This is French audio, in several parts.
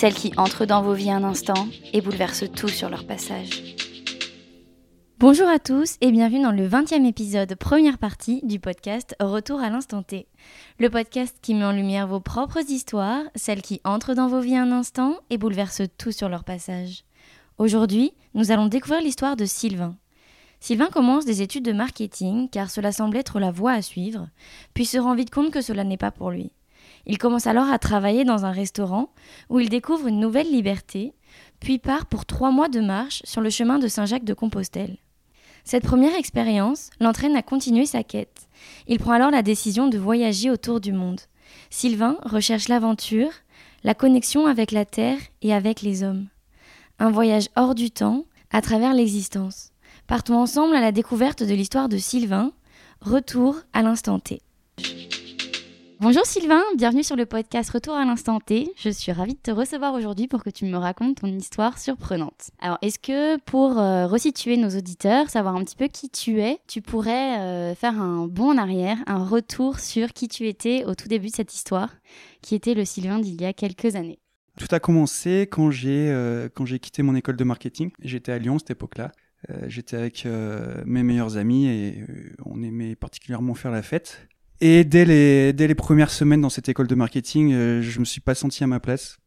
celles qui entrent dans vos vies un instant et bouleversent tout sur leur passage. Bonjour à tous et bienvenue dans le 20e épisode, première partie du podcast Retour à l'instant T. Le podcast qui met en lumière vos propres histoires, celles qui entrent dans vos vies un instant et bouleversent tout sur leur passage. Aujourd'hui, nous allons découvrir l'histoire de Sylvain. Sylvain commence des études de marketing car cela semble être la voie à suivre, puis se rend vite compte que cela n'est pas pour lui. Il commence alors à travailler dans un restaurant où il découvre une nouvelle liberté, puis part pour trois mois de marche sur le chemin de Saint-Jacques de Compostelle. Cette première expérience l'entraîne à continuer sa quête. Il prend alors la décision de voyager autour du monde. Sylvain recherche l'aventure, la connexion avec la terre et avec les hommes. Un voyage hors du temps, à travers l'existence. Partons ensemble à la découverte de l'histoire de Sylvain. Retour à l'instant T. Bonjour Sylvain, bienvenue sur le podcast Retour à l'instant T. Je suis ravie de te recevoir aujourd'hui pour que tu me racontes ton histoire surprenante. Alors, est-ce que pour euh, resituer nos auditeurs, savoir un petit peu qui tu es, tu pourrais euh, faire un bond en arrière, un retour sur qui tu étais au tout début de cette histoire, qui était le Sylvain d'il y a quelques années? Tout a commencé quand j'ai euh, quand j'ai quitté mon école de marketing. J'étais à Lyon à cette époque-là. J'étais avec mes meilleurs amis et on aimait particulièrement faire la fête. Et dès les dès les premières semaines dans cette école de marketing, euh, je me suis pas senti à ma place.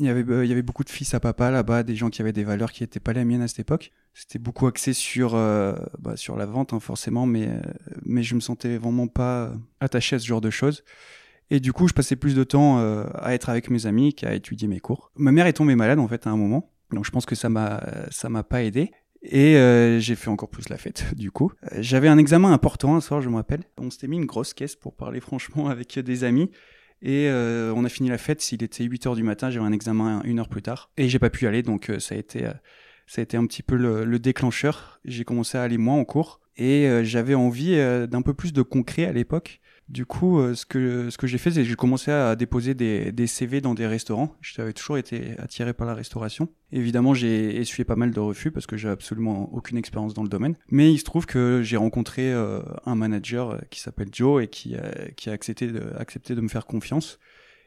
Il y avait euh, il y avait beaucoup de fils à papa là-bas, des gens qui avaient des valeurs qui étaient pas les miennes à cette époque. C'était beaucoup axé sur euh, bah, sur la vente hein, forcément, mais euh, mais je me sentais vraiment pas attaché à ce genre de choses. Et du coup, je passais plus de temps à être avec mes amis qu'à étudier mes cours. Ma mère est tombée malade en fait à un moment, donc je pense que ça m'a ça m'a pas aidé. Et euh, j'ai fait encore plus la fête, du coup. Euh, J'avais un examen important un soir, je me rappelle. On s'était mis une grosse caisse pour parler franchement avec des amis. Et euh, on a fini la fête, s'il était 8 heures du matin, j'avais un examen une heure plus tard. Et j'ai pas pu y aller, donc euh, ça a été, euh, ça a été un petit peu le, le déclencheur. J'ai commencé à aller moins en cours. Et euh, j'avais envie euh, d'un peu plus de concret à l'époque. Du coup, euh, ce que, j'ai fait, c'est que j'ai commencé à déposer des, CV dans des restaurants. J'avais toujours été attiré par la restauration. Évidemment, j'ai essuyé pas mal de refus parce que j'ai absolument aucune expérience dans le domaine. Mais il se trouve que j'ai rencontré euh, un manager euh, qui s'appelle Joe et qui, qui a accepté de, accepté de me faire confiance.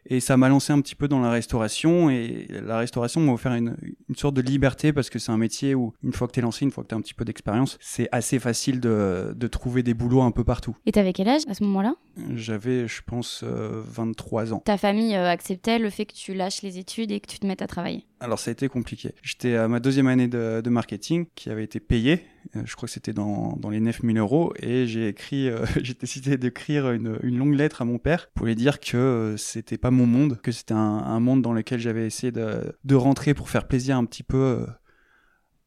Et ça m'a lancé un petit peu dans la restauration. Et la restauration m'a offert une, une sorte de liberté parce que c'est un métier où, une fois que t'es lancé, une fois que t'as un petit peu d'expérience, c'est assez facile de, de trouver des boulots un peu partout. Et t'avais quel âge à ce moment-là? J'avais, je pense, euh, 23 ans. Ta famille euh, acceptait le fait que tu lâches les études et que tu te mettes à travailler? Alors ça a été compliqué. J'étais à ma deuxième année de, marketing qui avait été payée. Euh, Je crois que c'était dans, dans les 9000 euros et j'ai écrit, euh, j'ai décidé d'écrire une, une longue lettre à mon père pour lui dire que euh, c'était pas mon monde, que c'était un, un monde dans lequel j'avais essayé de, de rentrer pour faire plaisir un petit peu euh,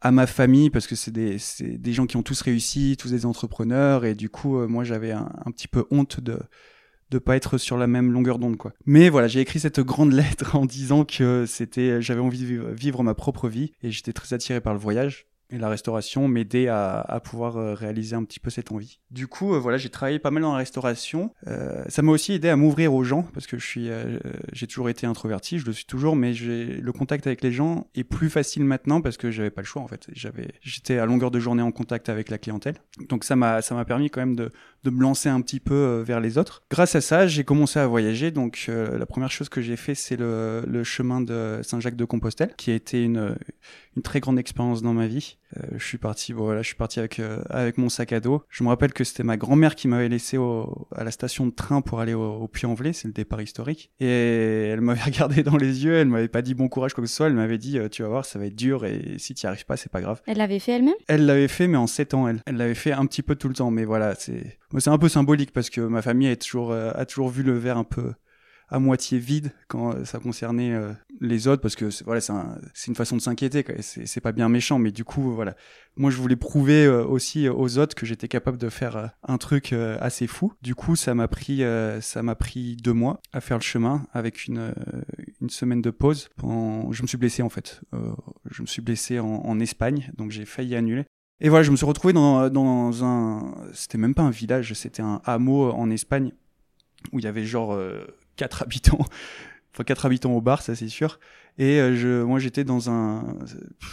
à ma famille parce que c'est des, des gens qui ont tous réussi, tous des entrepreneurs et du coup moi j'avais un, un petit peu honte de de pas être sur la même longueur d'onde quoi. Mais voilà, j'ai écrit cette grande lettre en disant que c'était j'avais envie de vivre, ma propre vie et j'étais très attiré par le voyage et la restauration m'aidait à, à pouvoir euh, réaliser un petit peu cette envie. Du coup, euh, voilà, j'ai travaillé pas mal dans la restauration. Euh, ça m'a aussi aidé à m'ouvrir aux gens parce que je suis, j'ai toujours été introverti, je le suis toujours, mais le contact avec les gens est plus facile maintenant parce que j'avais pas le choix en fait. J'avais, j'étais à longueur de journée en contact avec la clientèle, donc ça m'a, ça m'a permis quand même de, de me lancer un petit peu euh, vers les autres. Grâce à ça, j'ai commencé à voyager. Donc euh, la première chose que j'ai fait, c'est le, chemin de Saint-Jacques de Compostelle, qui a été une très grande expérience dans ma vie. Euh, je suis parti, bon, voilà, je suis parti avec euh, avec mon sac à dos. Je me rappelle que c'était ma grand-mère qui m'avait laissé au, à la station de train pour aller au, au Puy-en-Velay, c'est le départ historique. Et elle m'avait regardé dans les yeux, elle m'avait pas dit bon courage quoi que ce soit, elle m'avait dit euh, tu vas voir, ça va être dur et si tu arrives pas, c'est pas grave. Elle l'avait fait elle-même? Elle l'avait fait, mais en 7 ans, elle. Elle l'avait fait un petit peu tout le temps, mais voilà, c'est, c'est un peu symbolique parce que ma famille a toujours, a toujours vu le verre un peu, à moitié vide quand euh, ça concernait euh, les autres, parce que voilà, c'est un- c'est une façon de s'inquiéter. C'est pas bien méchant, mais du coup, voilà. Moi, je voulais prouver euh, aussi aux autres que j'étais capable de faire un truc assez fou. Du coup, ça m'a pris, ça m'a pris deux mois à faire le chemin avec une, semaine de pause. Je me suis blessé en fait. Je me suis blessé en, en Espagne, donc j'ai failli annuler. Et voilà, je me suis retrouvé dans, dans un. C'était même pas un village, c'était un hameau en Espagne où il y avait genre euh, quatre habitants. Enfin, quatre habitants au bar, ça c'est sûr. Et euh, je, moi j'étais dans un.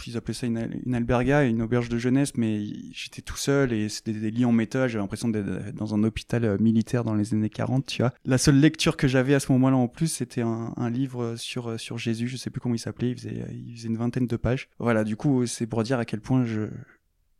Ils appelaient ça une, alberga, une auberge de jeunesse, mais j'étais tout seul et c'était des lits en métal. J'avais l'impression d'être dans un hôpital euh, militaire dans les années 40, tu vois. La seule lecture que j'avais à ce moment-là en plus, c'était un, livre sur, euh, sur Jésus, je sais plus comment il s'appelait, il faisait, une vingtaine de pages. Voilà, du coup, c'est pour dire à quel point je,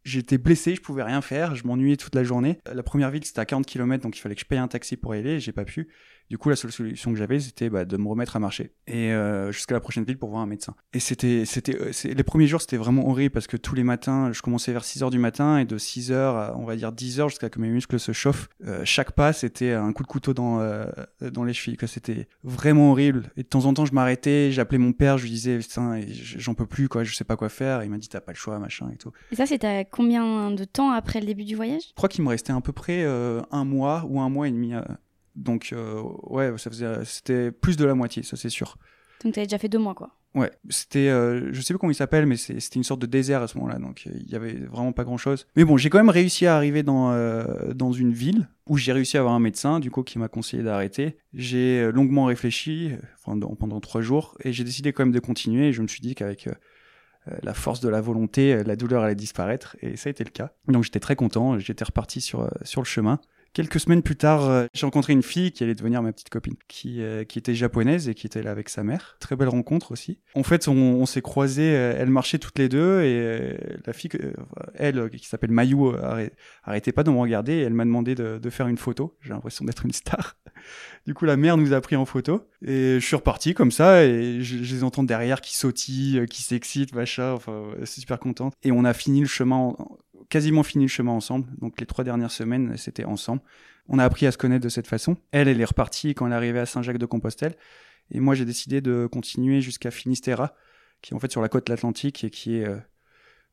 J'étais blessé, je pouvais rien faire, je m'ennuyais toute la journée. La première ville, c'était à 40 km, donc il fallait que je paye un taxi pour y aller, j'ai pas pu. Du coup, la seule solution que j'avais, c'était bah, de me remettre à marcher et euh, jusqu'à la prochaine ville pour voir un médecin. Et c'était, c'était, euh, les premiers jours, c'était vraiment horrible parce que tous les matins, je commençais vers 6 heures du matin et de 6 heures à, on va dire 10 heures jusqu'à que mes muscles se chauffent. euh, chaque pas, c'était un coup de couteau dans euh, dans les chevilles. Quoi. C'était vraiment horrible. Et de temps en temps, je m'arrêtais, j'appelais mon père, je lui disais, putain, j'en peux plus, quoi, je sais pas quoi faire. Et il m'a dit, t'as pas le choix, machin et tout. Et ça, c'était à combien de temps après le début du voyage? Je crois qu'il me restait à peu près un mois ou un mois et demi. Donc, euh, ouais, ça faisait, c'était plus de la moitié, ça c'est sûr. Donc t'avais déjà fait deux mois, quoi. Ouais, c'était, euh, je sais pas comment il s'appelle, mais c'est- c'était une sorte de désert à ce moment-là, donc euh, il y avait vraiment pas grand-chose. Mais bon, j'ai quand même réussi à arriver dans euh, dans une ville où j'ai réussi à avoir un médecin, du coup, qui m'a conseillé d'arrêter. J'ai longuement réfléchi, enfin, dans- pendant trois jours, et j'ai décidé quand même de continuer. Et je me suis dit qu'avec la force de la volonté, la douleur allait disparaître, et ça a été le cas. Donc j'étais très content, j'étais reparti sur sur le chemin. Quelques semaines plus tard, euh, j'ai rencontré une fille qui allait devenir ma petite copine, qui, euh, qui était japonaise et qui était là avec sa mère. Très belle rencontre aussi. En fait, on, s'est croisés, euh, elles marchaient toutes les deux et euh, la fille, elle, qui s'appelle Mayu, arrê- arrêtait pas de me regarder et elle m'a demandé de, faire une photo. J'ai l'impression d'être une star. Du coup, la mère nous a pris en photo et je suis reparti comme ça et je, les entends derrière qui sautillent, qui s'excitent, machin. Enfin, c'est super contente. Et on a fini le chemin, en- quasiment fini le chemin ensemble. Donc les trois dernières semaines, c'était ensemble. On a appris à se connaître de cette façon. Elle, elle est repartie quand elle est à Saint-Jacques-de-Compostelle. Et moi, j'ai décidé de continuer jusqu'à Finistère, qui est en fait sur la côte atlantique et qui est... euh,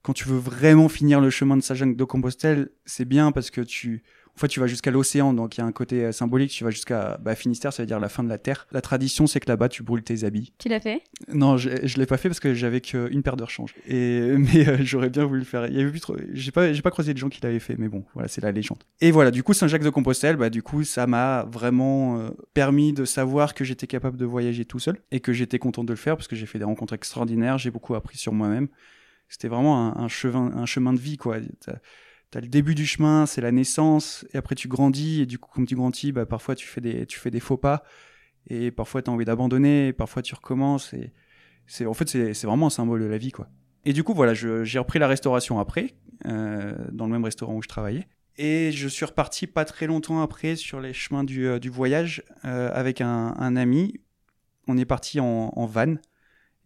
quand tu veux vraiment finir le chemin de Saint-Jacques-de-Compostelle, c'est bien parce que tu... Tu vas jusqu'à l'océan, donc il y a un côté euh, symbolique. Tu vas jusqu'à bah, Finistère, ça veut dire la fin de la terre. La tradition, c'est que là-bas, tu brûles tes habits. Tu l'as fait? Non, je, je l'ai pas fait parce que j'avais qu'une paire de rechange. Et mais euh, j'aurais bien voulu le faire. Il y avait plus trop. J'ai pas, j'ai pas croisé de gens qui l'avaient fait, mais bon, voilà, c'est la légende. Et voilà, du coup, Saint-Jacques-de-Compostelle, bah du coup, ça m'a vraiment euh, permis de savoir que j'étais capable de voyager tout seul et que j'étais content de le faire parce que j'ai fait des rencontres extraordinaires. J'ai beaucoup appris sur moi-même. C'était vraiment un, un chemin, un chemin de vie, quoi. T'as- T'as le début du chemin, c'est la naissance, et après tu grandis, et du coup, comme tu grandis, bah, parfois tu fais des, tu fais des faux pas, et parfois tu as envie d'abandonner, et parfois tu recommences, et c'est, en fait, c'est, vraiment un symbole de la vie, quoi. Et du coup, voilà, j'ai repris la restauration après, euh, dans le même restaurant où je travaillais, et je suis reparti pas très longtemps après sur les chemins du, euh, du voyage euh, avec un, un ami. On est parti en, en van,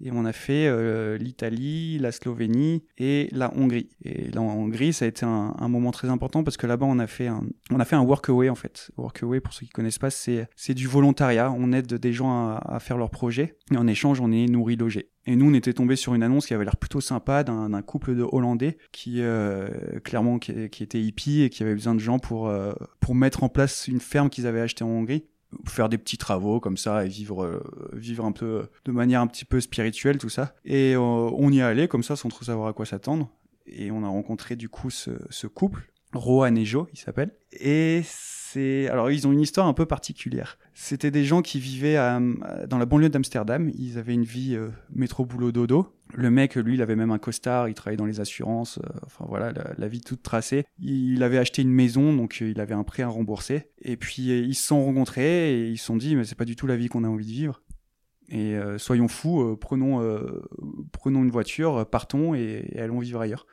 et on a fait euh, l'Italie, la Slovénie et la Hongrie. Et la Hongrie, ça a été un, moment très important parce que là-bas, on a fait un, on a fait un workaway en fait. Workaway, pour ceux qui connaissent pas, c'est c'est du volontariat. On aide des gens à, faire leurs projets et en échange, on est nourri, logé. Et nous, on était tombé sur une annonce qui avait l'air plutôt sympa d'un couple de Hollandais qui, euh, clairement, qui était hippie et qui avait besoin de gens pour euh, pour mettre en place une ferme qu'ils avaient achetée en Hongrie faire des petits travaux comme ça et vivre euh, vivre un peu de manière un petit peu spirituelle tout ça. Et euh, on y est allé comme ça sans trop savoir à quoi s'attendre. Et on a rencontré du coup ce, ce couple Rohan et Jo il s'appelle. Et c'est alors ils ont une histoire un peu particulière. C'était des gens qui vivaient dans la banlieue d'Amsterdam. Ils avaient une vie euh, métro boulot dodo. Le mec lui il avait même un costard il travaillait dans les assurances euh, enfin voilà la, vie toute tracée. Il avait acheté une maison donc euh, il avait un prêt à rembourser. Et puis ils se sont rencontrés et ils se sont dit mais c'est pas du tout la vie qu'on a envie de vivre. Et soyons fous prenons prenons une voiture partons et allons vivre ailleurs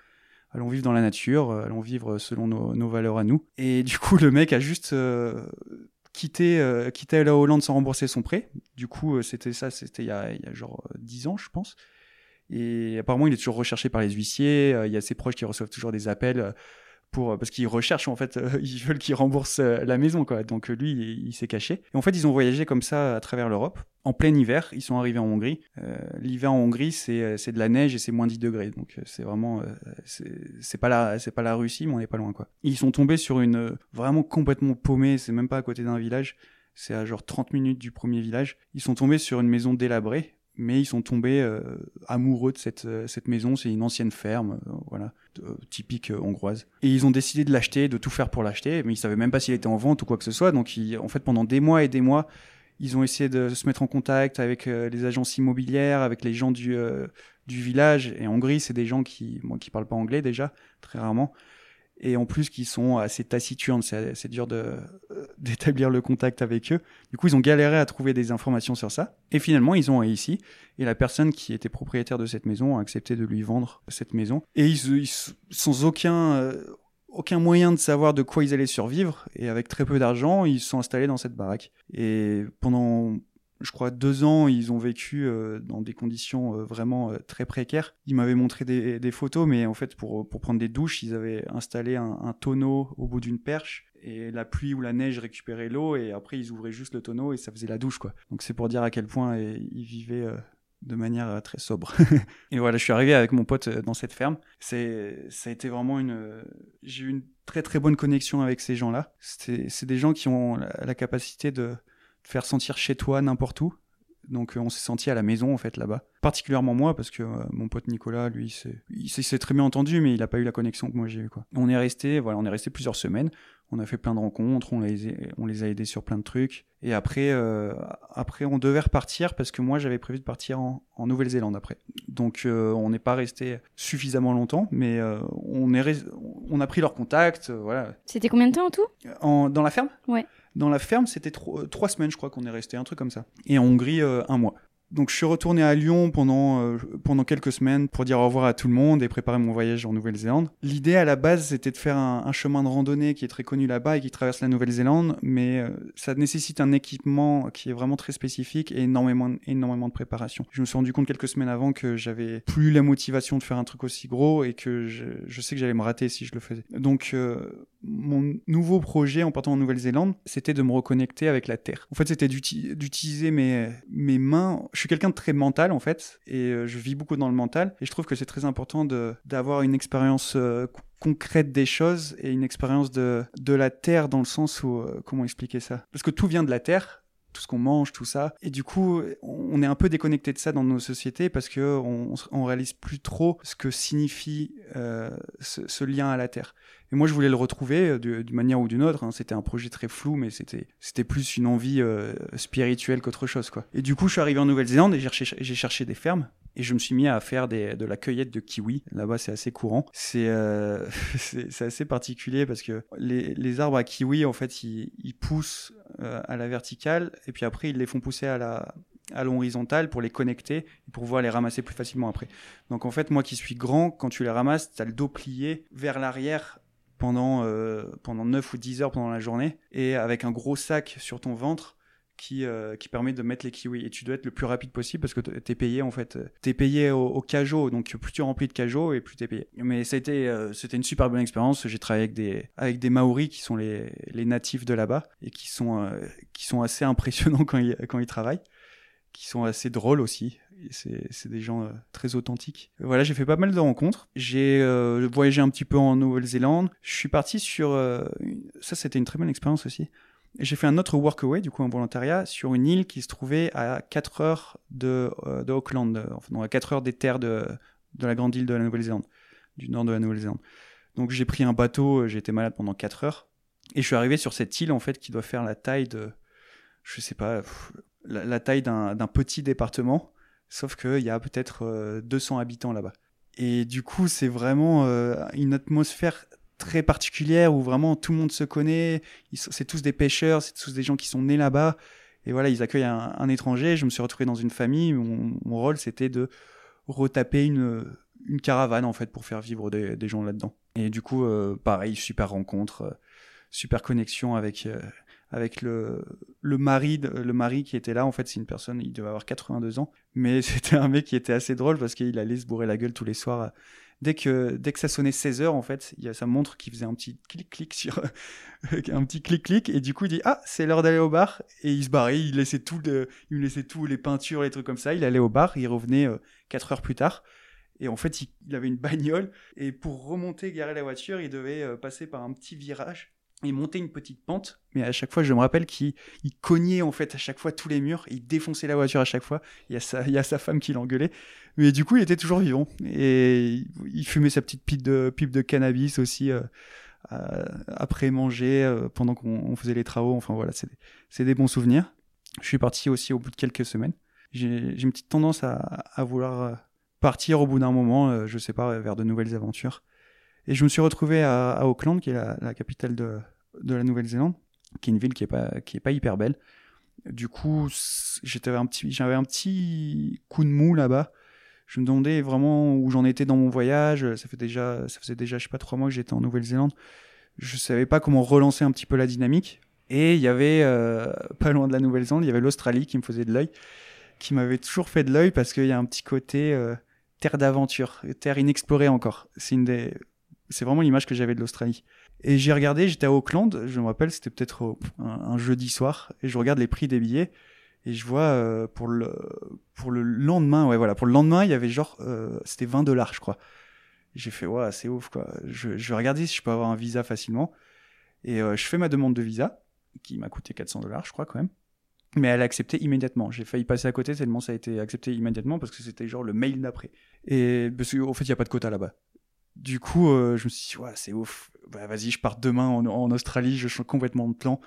allons vivre dans la nature euh, allons vivre selon nos, valeurs à nous. Et du coup le mec a juste euh, quitté euh, la Hollande sans rembourser son prêt. Du coup c'était ça c'était il y a, genre euh, 10 ans je pense. Et apparemment, il est toujours recherché par les huissiers. Il y a ses proches qui reçoivent toujours des appels pour parce qu'ils recherchent en fait, ils veulent qu'ils remboursent la maison quoi. Donc lui, il, s'est caché. Et en fait, ils ont voyagé comme ça à travers l'Europe en plein hiver. Ils sont arrivés en Hongrie. Euh, L'hiver en Hongrie, c'est de la neige et c'est moins 10 degrés. Donc euh, c'est vraiment euh, c'est pas la c'est pas la Russie, mais on n'est pas loin quoi. Ils sont tombés sur une euh, vraiment complètement paumée. C'est même pas à côté d'un village. C'est à genre 30 minutes du premier village. Ils sont tombés sur une maison délabrée mais ils sont tombés euh, amoureux de cette, euh, cette maison. C'est une ancienne ferme, euh, voilà, typique hongroise. Et ils ont décidé de l'acheter, de tout faire pour l'acheter, mais ils savaient même pas s'il était en vente ou quoi que ce soit. Donc, ils, en fait, pendant des mois et des mois, ils ont essayé de se mettre en contact avec les agences immobilières, avec les gens du, du village. Et en Hongrie, c'est des gens qui, moi, qui parlent pas anglais déjà, très rarement et en plus qui sont assez taciturnes, c'est dur de d'établir le contact avec eux. Du coup, ils ont galéré à trouver des informations sur ça. Et finalement, ils ont réussi. Et la personne qui était propriétaire de cette maison a accepté de lui vendre cette maison. Et ils, sans aucun euh, aucun moyen de savoir de quoi ils allaient survivre. Et avec très peu d'argent, ils se sont installés dans cette baraque. Et pendant je crois, deux ans, ils ont vécu euh, dans des conditions euh, vraiment euh, très précaires. Ils m'avaient montré des, photos, mais en fait, pour, pour prendre des douches, ils avaient installé un, un tonneau au bout d'une perche. Et la pluie ou la neige récupérait l'eau, et après, ils ouvraient juste le tonneau et ça faisait la douche, quoi. Donc, c'est pour dire à quel point ils vivaient de manière très sobre. et voilà, je suis arrivé avec mon pote dans cette ferme. C'est, ça a été vraiment une, j'ai eu une très très bonne connexion avec ces gens-là. C'est des gens qui ont la capacité de, faire sentir chez toi n'importe où. Donc euh, on s'est senti à la maison en fait là-bas. Particulièrement moi parce que euh, mon pote Nicolas, lui, il s'est très bien entendu, mais il n'a pas eu la connexion que moi j'ai eu quoi. On est resté, voilà, on est resté plusieurs semaines. On a fait plein de rencontres, on les, on les a aidés sur plein de trucs. Et après, euh, après on devait repartir parce que moi j'avais prévu de partir en, en Nouvelle-Zélande après. Donc on n'est pas resté suffisamment longtemps, mais on est, on a pris leur contact, voilà. C'était combien de temps en tout? En, Dans la ferme? Ouais. Dans la ferme, c'était euh, trois semaines, je crois qu'on est resté, un truc comme ça. Et en Hongrie, euh, un mois. Donc je suis retourné à Lyon pendant, euh, pendant quelques semaines pour dire au revoir à tout le monde et préparer mon voyage en Nouvelle-Zélande. L'idée à la base c'était de faire un, chemin de randonnée qui est très connu là-bas et qui traverse la Nouvelle-Zélande, mais ça nécessite un équipement qui est vraiment très spécifique et énormément, énormément de préparation. Je me suis rendu compte quelques semaines avant que j'avais plus la motivation de faire un truc aussi gros et que je, je sais que j'allais me rater si je le faisais. Donc mon nouveau projet en partant en Nouvelle-Zélande, c'était de me reconnecter avec la terre. En fait, c'était d'utiliser mes, mes mains suis quelqu'un de très mental en fait, et euh, je vis beaucoup dans le mental, et je trouve que c'est très important d'avoir une expérience euh, concrète des choses et une expérience de, de la terre dans le sens où, euh, comment expliquer ça? Parce que tout vient de la terre, tout ce qu'on mange, tout ça. Et du coup, on est un peu déconnecté de ça dans nos sociétés parce que on, réalise plus trop ce que signifie euh, ce, lien à la terre. Et moi, je voulais le retrouver d'une manière ou d'une autre. Hein. C'était un projet très flou, mais c'était plus une envie euh, spirituelle qu'autre chose, quoi. Et du coup, je suis arrivé en Nouvelle-Zélande et j'ai cherché, cherché des fermes et je me suis mis à faire des, de la cueillette de kiwi. Là-bas, c'est assez courant. C'est euh, assez particulier parce que les, les arbres à kiwi, en fait, ils, poussent euh, à la verticale et puis après, ils les font pousser à la à l'horizontale pour les connecter et pour pouvoir les ramasser plus facilement après. Donc en fait, moi qui suis grand, quand tu les ramasses, tu as le dos plié vers l'arrière pendant, euh, pendant 9 ou 10 heures pendant la journée et avec un gros sac sur ton ventre qui, euh, qui permet de mettre les kiwis. Et tu dois être le plus rapide possible parce que t'es payé en fait. T'es payé au, au cajot, donc plus tu remplis de cajot et plus t'es payé. Mais été, euh, c'était une super bonne expérience. J'ai travaillé avec des, avec des Maoris qui sont les, les natifs de là-bas et qui sont, euh, qui sont assez impressionnants quand ils, quand ils travaillent qui sont assez drôles aussi. C'est des gens euh, très authentiques. Voilà, j'ai fait pas mal de rencontres. J'ai voyagé un petit peu en Nouvelle-Zélande. Je suis parti sur... Ça, c'était une très bonne expérience aussi. J'ai fait un autre workaway, du coup, en volontariat, sur une île qui se trouvait à 4 heures de, euh, Auckland, enfin, à 4 heures des terres de, la grande île de la Nouvelle-Zélande, du nord de la Nouvelle-Zélande. Donc j'ai pris un bateau, j'ai été malade pendant 4 heures, et je suis arrivé sur cette île, en fait, qui doit faire la taille de, je sais pas, la, taille d'un petit département, sauf qu'il y a peut-être euh, 200 habitants là-bas. Et du coup, c'est vraiment euh, une atmosphère très particulière où vraiment tout le monde se connaît. C'est tous des pêcheurs, c'est tous des gens qui sont nés là-bas. Et voilà, ils accueillent un, étranger. Je me suis retrouvé dans une famille. Mon, rôle, c'était de retaper une, caravane en fait pour faire vivre des, gens là-dedans. Et du coup, euh, pareil, super rencontre, euh, super connexion avec avec le, le mari, le mari qui était là. En fait, c'est une personne, il devait avoir 82 ans, mais c'était un mec qui était assez drôle parce qu'il allait se bourrer la gueule tous les soirs. Euh, Dès que, dès que ça sonnait 16 heures, en fait, il y a sa montre qui faisait un petit clic-clic sur un petit clic-clic, et du coup, il dit Ah, c'est l'heure d'aller au bar. Et il se barrait, il laissait tout, le- il laissait tout, les peintures, les trucs comme ça. Il allait au bar, il revenait 4 heures plus tard. Et en fait, il, il avait une bagnole, et pour remonter, garer la voiture, il devait euh, passer par un petit virage et monter une petite pente. Mais à chaque fois, je me rappelle qu'il il cognait en fait à chaque fois tous les murs, il défonçait la voiture à chaque fois. Il y a sa, il y a sa femme qui l'engueulait. Mais du coup, il était toujours vivant. Et il, fumait sa petite pipe de, pipe de cannabis aussi euh, après manger, euh, pendant qu'on on faisait les travaux. Enfin voilà, c'est des, des bons souvenirs. Je suis parti aussi au bout de quelques semaines. J'ai une petite tendance à, à vouloir euh, partir au bout d'un moment, je sais pas, vers de nouvelles aventures. Et je me suis retrouvé à, à Auckland, qui est la capitale de, de la Nouvelle-Zélande, qui est une ville qui est pas, qui est pas hyper belle. Du coup, j'étais un petit, j'avais un petit coup de mou là-bas. Je me demandais vraiment où j'en étais dans mon voyage. Ça fait déjà, ça faisait déjà, je sais pas, trois mois que j'étais en Nouvelle-Zélande. Je savais pas comment relancer un petit peu la dynamique. Et il y avait, euh, pas loin de la Nouvelle-Zélande, il y avait l'Australie qui me faisait de l'œil, qui m'avait toujours fait de l'œil parce qu'il y a un petit côté euh, terre d'aventure, terre inexplorée encore. C'est une des, c'est vraiment l'image que j'avais de l'Australie. Et j'ai regardé, j'étais à Auckland, je me rappelle, c'était peut-être au- un, un jeudi soir, et je regarde les prix des billets, et je vois euh, pour le pour le lendemain, ouais voilà, pour le lendemain, il y avait genre, euh, c'était 20 dollars, je crois. J'ai fait, ouais, c'est ouf quoi. Je, je vais regarder si je peux avoir un visa facilement, et euh, je fais ma demande de visa, qui m'a coûté 400 dollars, je crois quand même. Mais elle a accepté immédiatement. J'ai failli passer à côté tellement ça a été accepté immédiatement parce que c'était genre le mail d'après. Et parce qu'au fait, il n'y a pas de quota là-bas. Du coup, euh, je me suis dit, ouais, c'est ouf. Bah, vas-y, je pars demain en, Australie, je change complètement de plan.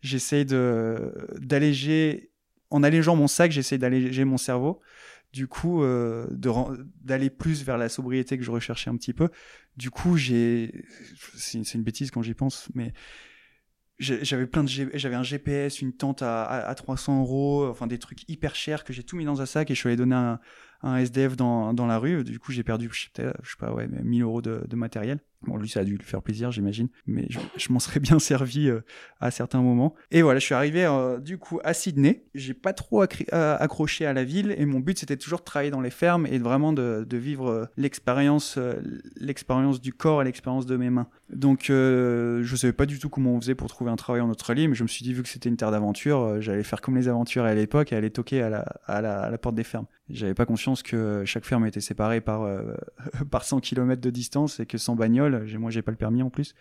J'essaye d'alléger, en allégeant mon sac, j'essaye d'alléger mon cerveau. Du coup, euh, d'aller plus vers la sobriété que je recherchais un petit peu. Du coup, j'ai, c'est, une bêtise quand j'y pense, mais j'avais plein de j'avais un GPS, une tente à, à, à 300 euros, enfin des trucs hyper chers que j'ai tout mis dans un sac et je suis allé donner un, un SDF dans, dans la rue. Du coup, j'ai perdu, je sais, pas, ouais, mais 1000 euros de matériel. Bon, lui, ça a dû lui faire plaisir, j'imagine, mais je, m'en serais bien servi euh, à certains moments. Et voilà, je suis arrivé euh, du coup à Sydney. J'ai pas trop euh, accroché à la ville et mon but c'était toujours de travailler dans les fermes et vraiment de, vivre l'expérience, l'expérience du corps et l'expérience de mes mains. Donc, je savais pas du tout comment on faisait pour trouver un travail en Australie, mais je me suis dit vu que c'était une terre d'aventure, j'allais faire comme les aventuriers à l'époque et aller toquer à la, à la, porte des fermes. J'avais pas conscience que chaque ferme était séparée par, par 100 km de distance et que sans bagnole, j'ai- moi j'ai pas le permis en plus,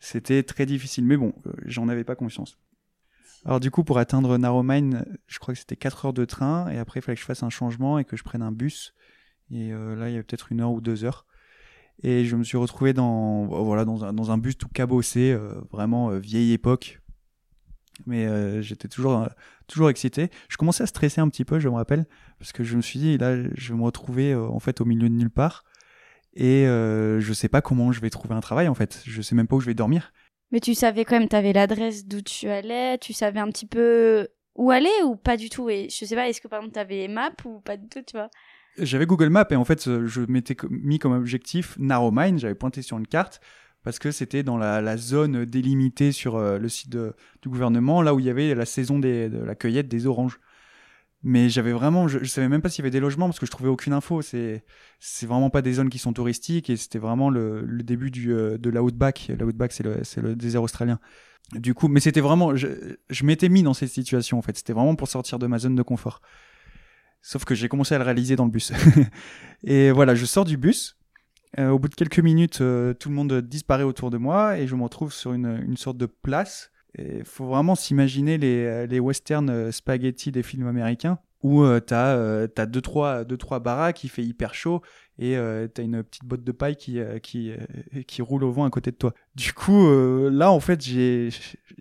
c'était très difficile. Mais bon, euh, j'en avais pas conscience. Alors du coup, pour atteindre Narromine, je crois que c'était 4 heures de train et après il fallait que je fasse un changement et que je prenne un bus. Et euh, là, il y avait peut-être une heure ou deux heures. Et je me suis retrouvé dans, voilà, dans, un, dans un bus tout cabossé, euh, vraiment euh, vieille époque. Mais euh, j'étais toujours, euh, toujours excité. Je commençais à stresser un petit peu, je me rappelle, parce que je me suis dit, là, je vais me retrouver euh, en fait au milieu de nulle part. Et euh, je sais pas comment je vais trouver un travail en fait. Je sais même pas où je vais dormir. Mais tu savais quand même, t'avais l'adresse d'où tu allais, tu savais un petit peu où aller ou pas du tout? Et je sais pas, est-ce que par exemple t'avais Map ou pas du tout, tu vois? J'avais Google Maps et en fait, euh, je m'étais mis comme objectif Narromine. J'avais pointé sur une carte parce que c'était dans la, la zone délimitée sur euh, le site de- du gouvernement, là où il y avait la saison des- de la cueillette des oranges. Mais j'avais vraiment, je, je savais même pas s'il y avait des logements parce que je trouvais aucune info. C'est, c'est vraiment pas des zones qui sont touristiques et c'était vraiment le, début du, euh, de l'outback. L'outback, c'est le, c'est le désert australien. Du coup, mais c'était vraiment, je, je m'étais mis dans cette situation en fait. C'était vraiment pour sortir de ma zone de confort. Sauf que j'ai commencé à le réaliser dans le bus. et voilà, je sors du bus. Euh, au bout de quelques minutes, euh, tout le monde disparaît autour de moi et je me retrouve sur une, une sorte de place. Il faut vraiment s'imaginer les, les westerns euh, spaghetti des films américains où euh, t'as euh, t'as deux trois deux trois baraques, il fait hyper chaud et euh, une petite botte de paille qui euh, qui euh, roule au vent à côté de toi. Du coup, euh, là en fait, j'ai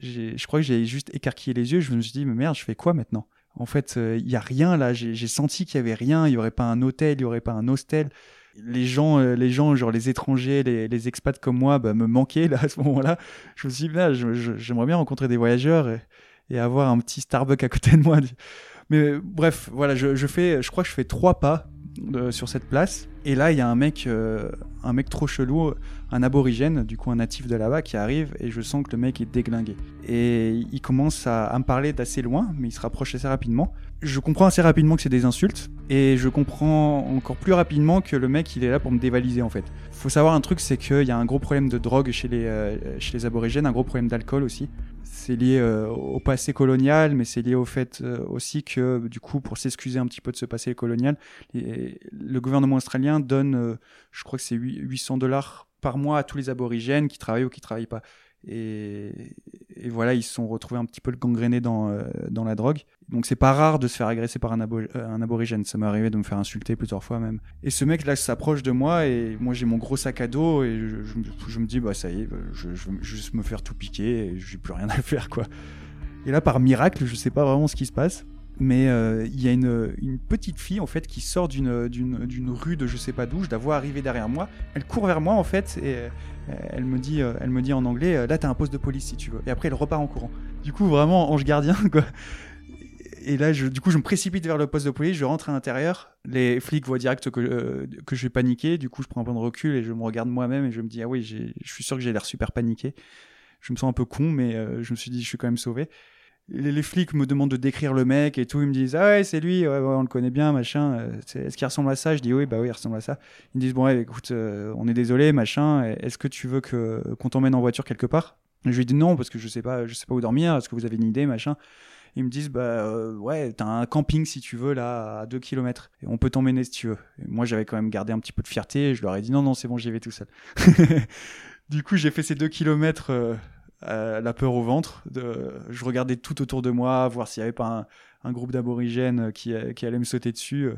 je crois que j'ai juste écarquillé les yeux. Je me suis dit mais merde, je fais quoi maintenant? En fait, il y a rien là. J'ai j'ai senti qu'il y avait rien. Il y aurait pas un hôtel, il y aurait pas un hostel les gens, euh, les gens, genre les étrangers, les, les expats comme moi, bah, me manquaient là à ce moment-là. Je me suis dit, j'aimerais bien rencontrer des voyageurs et, et avoir un petit Starbucks à côté de moi. Mais bref, voilà, je, je fais, je crois que je fais trois pas sur cette place. Et là, il y a un mec, euh, un mec trop chelou, un aborigène, du coup un natif de là-bas qui arrive et je sens que le mec est déglingué. Et il commence à, à me parler d'assez loin, mais il se rapproche assez rapidement. Je comprends assez rapidement que c'est des insultes et je comprends encore plus rapidement que le mec il est là pour me dévaliser en fait. Faut savoir un truc, c'est qu'il y a un gros problème de drogue chez les, euh, chez les aborigènes, un gros problème d'alcool aussi. C'est lié euh, au passé colonial, mais c'est lié au fait euh, aussi que, du coup, pour s'excuser un petit peu de ce passé colonial, le gouvernement australien donne, euh, je crois que c'est 800 dollars par mois à tous les aborigènes qui travaillent ou qui travaillent pas. Et, voilà, ils se sont retrouvés un petit peu gangrénés dans, euh, dans la drogue. Donc c'est pas rare de se faire agresser par euh, un aborigène. Ça m'est arrivé de me faire insulter plusieurs fois même. Et ce mec là s'approche de moi et moi j'ai mon gros sac à dos et je, me- dis bah ça y est, je, je vais juste me faire tout piquer et j'ai plus rien à faire quoi. Et là par miracle, je sais pas vraiment ce qui se passe. Mais euh, il y a une, petite fille en fait qui sort d'une rue de je sais pas d'où. Je la vois arriver derrière moi. Elle court vers moi en fait et elle me dit euh, elle me dit en anglais euh, là t'as un poste de police si tu veux. Et après elle repart en courant. Du coup vraiment ange gardien quoi. Et là, je, du coup, je me précipite vers le poste de police, je rentre à l'intérieur. Les flics voient direct que, euh, que je vais paniquer. Du coup, je prends un peu de recul et je me regarde moi-même et je me dis, ah oui, je suis sûr que j'ai l'air super paniqué. Je me sens un peu con, mais euh, je me suis dit, je suis quand même sauvé. Les, flics me demandent de décrire le mec et tout. Ils me disent, ah ouais, c'est lui, on le connaît bien, machin. Euh, Est-ce qu'il ressemble à ça? Je dis, oui, bah oui, il ressemble à ça. Ils me disent, bon, ouais, écoute, euh, on est désolé, machin. Est-ce que tu veux que qu'on t'emmène en voiture quelque part? Je lui dis non, parce que je sais pas, je sais pas où dormir. Est-ce que vous avez une idée, machin? Ils me disent bah euh, ouais t'as un camping si tu veux là à 2 km et on peut t'emmener si tu veux moi j'avais quand même gardé un petit peu de fierté je leur ai dit non non c'est bon j'y vais tout seul du coup j'ai fait ces 2 km à la peur au ventre je regardais tout autour de moi voir s'il y avait pas un, groupe d'aborigènes qui, qui allait me sauter dessus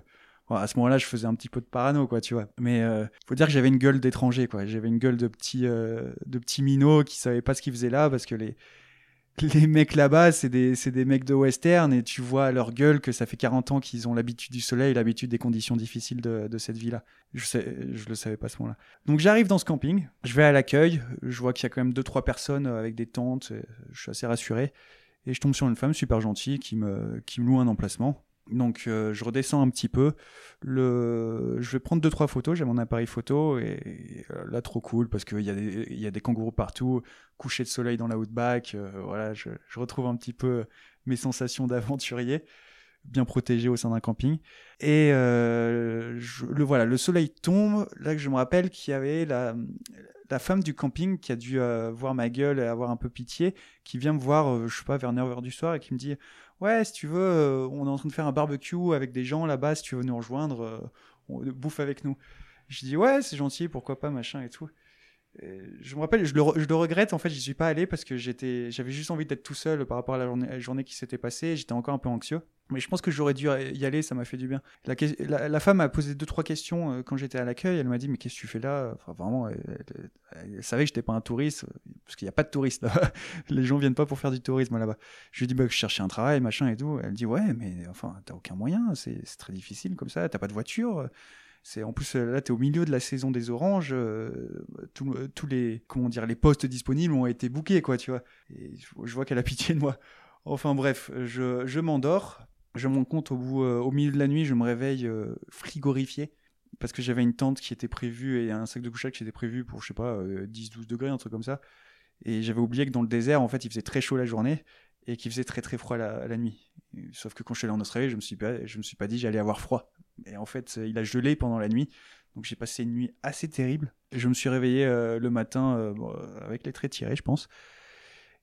à ce moment-là, je faisais un petit peu de parano, quoi, tu vois. Mais euh, faut dire que j'avais une gueule d'étranger, quoi. J'avais une gueule de petit, euh, de petit minot qui savait pas ce qu'il faisait là, parce que les, les mecs là-bas, c'est des, des mecs de western et tu vois à leur gueule que ça fait 40 ans qu'ils ont l'habitude du soleil, l'habitude des conditions difficiles de, cette vie-là. Je, sais, je le savais pas ce moment-là. Donc j'arrive dans ce camping, je vais à l'accueil, je vois qu'il y a quand même deux trois personnes avec des tentes, je suis assez rassuré et je tombe sur une femme super gentille qui me, qui me loue un emplacement. Donc euh, je redescends un petit peu. Je vais prendre deux trois photos. J'ai mon appareil photo et, euh, là trop cool parce qu'il y, a des... y a des kangourous partout, coucher de soleil dans la outback. Euh, voilà, je... retrouve un petit peu mes sensations d'aventurier, bien protégé au sein d'un camping. Et le voilà, le soleil tombe. Là je me rappelle qu'il y avait la femme du camping qui a dû voir ma gueule et avoir un peu pitié, qui vient me voir, je sais pas, vers 9h du soir et qui me dit Ouais, si tu veux, euh, on est en train de faire un barbecue avec des gens là-bas, si tu veux nous rejoindre, euh, on bouffe avec nous. Je dis Ouais, c'est gentil, pourquoi pas, machin et tout. Je me rappelle, je le, je le, regrette, en fait, j'y suis pas allé parce que j'étais, j'avais juste envie d'être tout seul par rapport à la journée, à la journée qui s'était passée, j'étais encore un peu anxieux. Mais je pense que j'aurais dû y aller, ça m'a fait du bien. La, femme a posé deux trois questions euh, quand j'étais à l'accueil. Elle m'a dit mais qu'est-ce que tu fais là? Enfin vraiment, elle, savait que j'étais pas un touriste parce qu'il n'y a pas de touristes. Les gens viennent pas pour faire du tourisme là-bas. Je lui ai dit bah je cherchais un travail machin et tout. Elle dit ouais mais enfin t'as aucun moyen, c'est très difficile comme ça. T'as pas de voiture. C'est en plus là t'es au milieu de la saison des oranges. Euh, tous tout les comment dire les postes disponibles ont été bookés quoi tu vois. Je, je vois qu'elle a pitié de moi. Enfin bref, je, je m'endors je m'en compte au, bout, euh, au milieu de la nuit, je me réveille euh, frigorifié parce que j'avais une tente qui était prévue et un sac de couchage qui était prévu pour, je sais pas, euh, 10-12 degrés, un truc comme ça. Et j'avais oublié que dans le désert, en fait, il faisait très chaud la journée et qu'il faisait très très froid la, la nuit. Sauf que quand je suis allé en Australie, je me suis je me suis pas dit j'allais avoir froid. Et en fait, il a gelé pendant la nuit. Donc j'ai passé une nuit assez terrible. Je me suis réveillé euh, le matin avec les traits tirés, je pense.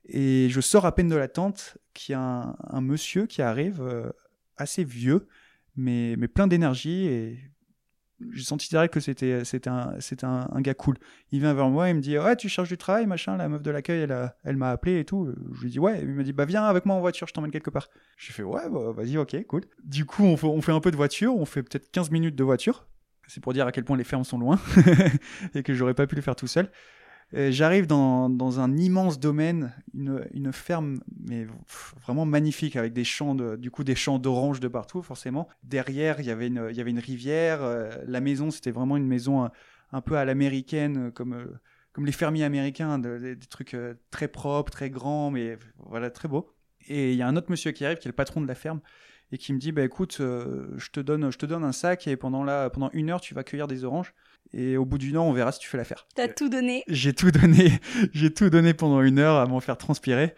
Et je sors à peine de la tente qu'il y a un, monsieur qui arrive, euh, assez vieux, mais, mais plein d'énergie. Et j'ai senti direct que c'était, un, un, gars cool. Il vient vers moi, il me dit Ouais, tu cherches du travail, machin. La meuf de l'accueil, elle, elle m'a appelé et tout. Je lui dis Ouais. Il m'a dit Bah, viens avec moi en voiture, je t'emmène quelque part. J'ai fait Ouais, bah, vas-y, ok, cool. Du coup, on on fait un peu de voiture, on fait peut-être 15 minutes de voiture. C'est pour dire à quel point les fermes sont loin et que j'aurais pas pu le faire tout seul. J'arrive dans, un immense domaine, une, ferme mais vraiment magnifique avec des champs du coup des champs d'oranges de partout forcément. Derrière il y avait une, rivière. Euh, la maison c'était vraiment une maison un, un peu à l'américaine comme euh, les fermiers américains, de, de, des trucs euh, très propres, très grands mais voilà très beaux. Et il y a un autre monsieur qui arrive qui est le patron de la ferme et qui me dit bah écoute, euh, je te donne, un sac et pendant une heure, tu vas cueillir des oranges et au bout d'une heure, on verra si tu fais l'affaire. T'as tout donné. J'ai tout donné, j'ai tout donné pendant une heure à m'en faire transpirer.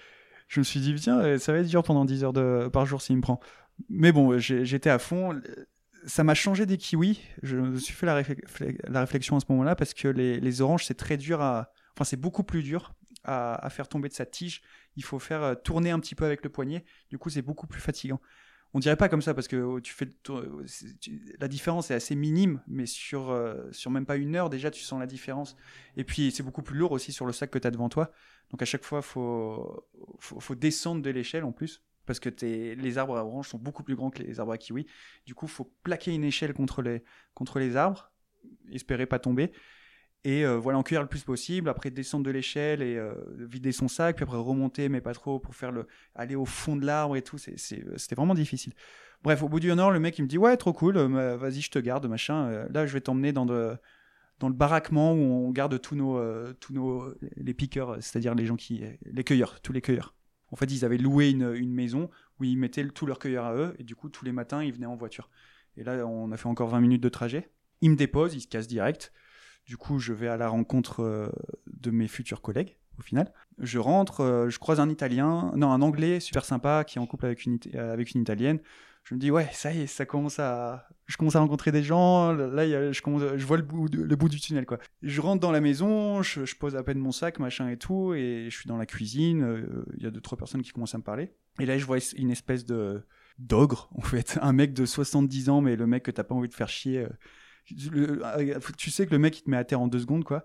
Je me suis dit tiens, euh, ça va être dur pendant 10 heures de, par jour s'il me prend. Mais bon, j'étais à fond. Ça m'a changé des kiwis. Je me suis fait la, réflexion à ce moment-là parce que les, les oranges, c'est très dur à. Enfin, c'est beaucoup plus dur à, à faire tomber de sa tige. Il faut faire euh, tourner un petit peu avec le poignet. Du coup, c'est beaucoup plus fatigant. On dirait pas comme ça parce que oh, tu fais la différence est assez minime, mais sur, euh, sur même pas une heure déjà tu sens la différence. Et puis c'est beaucoup plus lourd aussi sur le sac que tu as devant toi. Donc à chaque fois faut faut, descendre de l'échelle en plus parce que les arbres à orange sont beaucoup plus grands que les arbres à kiwi. Du coup faut plaquer une échelle contre les contre les arbres, espérer pas tomber. Et euh, voilà, en cueillir le plus possible, après descendre de l'échelle et euh, vider son sac, puis après remonter, mais pas trop, pour faire le, aller au fond de l'arbre et tout. c'est- C'était vraiment difficile. Bref, au bout d'une heure, le mec il me dit ouais, trop cool, euh, vas-y, je te garde, machin. Euh, là, je vais t'emmener dans de dans le baraquement où on garde tous nos euh, tous nos les piqueurs, c'est-à-dire les gens qui les cueilleurs, tous les cueilleurs. En fait, ils avaient loué une, une maison où ils mettaient tous leurs cueilleurs à eux et du coup tous les matins ils venaient en voiture. Et là, on a fait encore 20 minutes de trajet. Il me dépose, il se casse direct. Du coup, je vais à la rencontre euh, de mes futurs collègues, au final. Je rentre, euh, je croise un Italien, non, un Anglais super sympa qui est en couple avec une, Ita- euh, avec une Italienne. Je me dis, ouais, ça y est, ça commence à. Je commence à rencontrer des gens, là, je, vois le bout, du tunnel, quoi. Je rentre dans la maison, je, pose à peine mon sac, machin et tout, et je suis dans la cuisine, il y a deux, trois personnes qui commencent à me parler. Et là, je vois une espèce de d'ogre, en fait. Un mec de 70 ans, mais le mec que t'as pas envie de faire chier. Euh, tu sais que le mec il te met à terre en deux secondes quoi.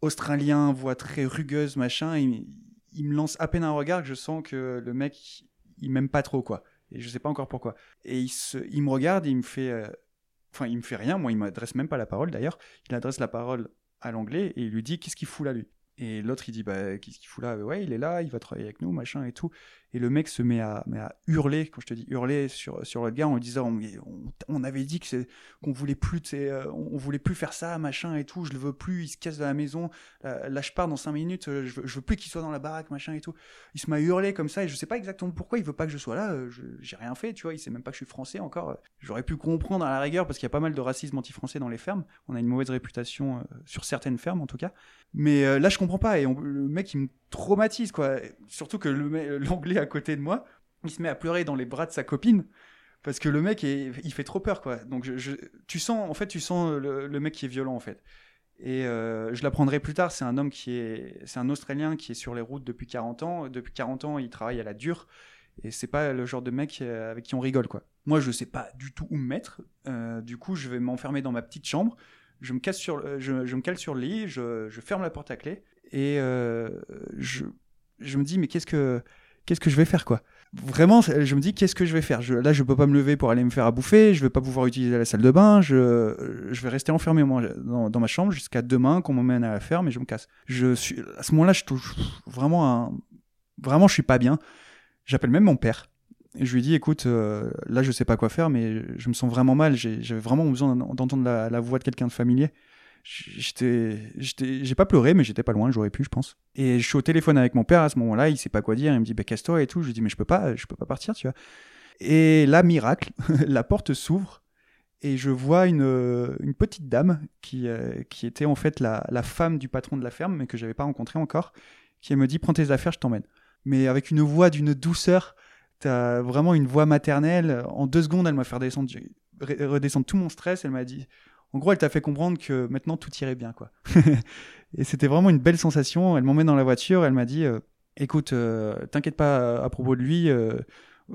Australien, voix très rugueuse machin, il, me lance à peine un regard que je sens que le mec il m'aime pas trop quoi. Et je sais pas encore pourquoi. Et il me regarde, et il me fait, euh, enfin il me fait rien, moi il m'adresse même pas la parole d'ailleurs. Il adresse la parole à l'anglais et il lui dit qu'est-ce qu'il fout là lui? Et l'autre il dit bah qu'est-ce qu'il fout là? Ouais il est là, il va travailler avec nous machin et tout. Et le mec se met à, hurler, quand je te dis hurler sur, sur le gars en lui disant on, avait dit que qu'on voulait plus, euh, on voulait plus faire ça, machin et tout, je le veux plus, il se casse de la maison, je pars dans 5 minutes, euh, je veux, veux plus qu'il soit dans la baraque, machin et tout. Il se met à hurler comme ça et je sais pas exactement pourquoi il veut pas que je sois là, euh, j'ai rien fait, tu vois, il sait même pas que je suis français encore. J'aurais pu comprendre à la rigueur parce qu'il y a pas mal de racisme anti-français dans les fermes, on a une mauvaise réputation sur certaines fermes en tout cas. Mais là je comprends pas et le mec il me traumatise quoi, surtout que l'anglais à côté de moi, il se met à pleurer dans les bras de sa copine parce que le mec est, il fait trop peur quoi. Donc tu sens en fait tu sens le, mec qui est violent en fait. Et euh, je l'apprendrai plus tard c'est un homme qui est c'est un australien qui est sur les routes depuis 40 ans. Depuis 40 ans il travaille à la dure. Et c'est pas le genre de mec euh, avec qui on rigole quoi. Moi je sais pas du tout où me mettre. Euh, du coup je vais m'enfermer dans ma petite chambre. Je me casse sur je, me cale sur le lit je, ferme la porte à clé. Et je me dis mais qu'est-ce que qu'est-ce que je vais faire quoi vraiment, je me dis qu'est-ce que je vais faire? Là, je peux pas me lever pour aller me faire à bouffer, je vais pas pouvoir utiliser la salle de bain, je, vais rester enfermé moi, dans, ma chambre jusqu'à demain qu'on m'emmène à la ferme et je me casse. Je suis, à ce moment-là, je touche vraiment un, vraiment, je suis pas bien. J'appelle même mon père. Et je lui dis, écoute, euh, là, je sais pas quoi faire, mais je me sens vraiment mal. J'avais vraiment besoin d'entendre la voix de quelqu'un de familier. J'ai pas pleuré, mais j'étais pas loin, j'aurais pu, je pense. Et je suis au téléphone avec mon père à ce moment-là, il sait pas quoi dire, il me dit, bah, casse-toi et tout. Je lui dis, mais je peux pas, je peux pas partir, tu vois. Et là, miracle, la porte s'ouvre et je vois une, une petite dame qui, euh, qui était en fait la, la femme du patron de la ferme, mais que j'avais pas rencontré encore, qui me dit, prends tes affaires, je t'emmène. Mais avec une voix d'une douceur, t'as vraiment une voix maternelle. En deux secondes, elle m'a fait redescendre tout mon stress. Elle m'a dit, en gros, elle t'a fait comprendre que maintenant tout irait bien, quoi. et c'était vraiment une belle sensation. Elle m'emmène dans la voiture, elle m'a dit euh, Écoute, euh, t'inquiète pas à propos de lui, euh,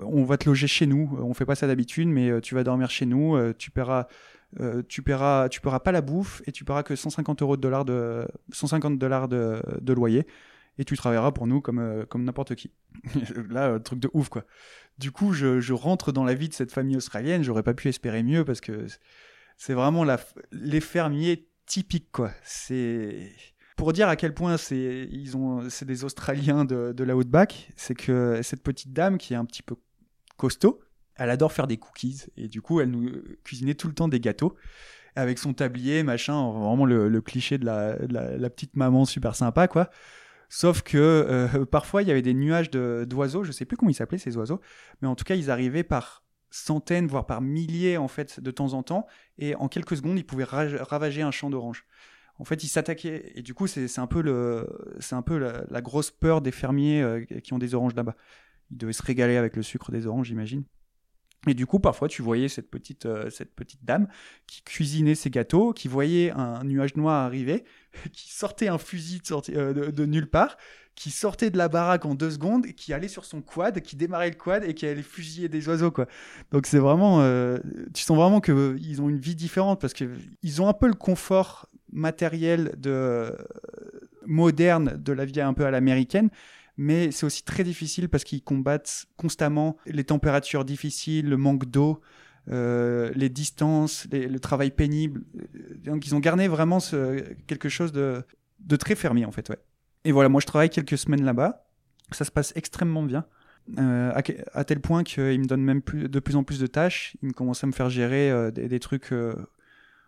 on va te loger chez nous. On fait pas ça d'habitude, mais tu vas dormir chez nous. tu paieras. tu paieras, tu paieras pas la bouffe et tu paieras que 150 euros de dollars de 150 dollars de, loyer et tu travailleras pour nous comme comme n'importe qui. Là, truc de ouf quoi. Du coup, je, je rentre dans la vie de cette famille australienne. J'aurais pas pu espérer mieux parce que c'est vraiment les fermiers typiques, quoi. C'est pour dire à quel point c'est ils ont c'est des Australiens de, de la Outback, c'est que cette petite dame qui est un petit peu costaud, elle adore faire des cookies et du coup elle nous cuisinait tout le temps des gâteaux avec son tablier machin, vraiment le, le cliché de la, la, petite maman super sympa quoi. Sauf que euh, parfois il y avait des nuages d'oiseaux, je sais plus comment ils s'appelaient ces oiseaux, mais en tout cas ils arrivaient par centaines, voire par milliers en fait de temps en temps, et en quelques secondes, ils pouvaient ravager un champ d'oranges. En fait, ils s'attaquaient, et du coup, c'est un peu, le, un peu la, grosse peur des fermiers euh, qui ont des oranges là-bas. Ils devaient se régaler avec le sucre des oranges, j'imagine. Et du coup, parfois, tu voyais cette petite, euh, cette petite dame qui cuisinait ses gâteaux, qui voyait un nuage noir arriver, qui sortait un fusil de, de, nulle part, qui sortait de la baraque en deux secondes, qui allait sur son quad, qui démarrait le quad et qui allait fusiller des oiseaux. Donc c'est vraiment, euh, tu sens vraiment que euh, ils ont une vie différente parce que ils ont un peu le confort matériel de euh, moderne de la vie un peu à l'américaine, mais c'est aussi très difficile parce qu'ils combattent constamment les températures difficiles, le manque d'eau. les distances, le travail pénible. Donc ils ont gardé vraiment quelque chose de, très fermier en fait. Et voilà, moi je travaille quelques semaines là-bas. Ça se passe extrêmement bien. Euh, à, tel point qu'il me donne même de plus en plus de tâches. Il me commence à me faire gérer euh, des, trucs euh,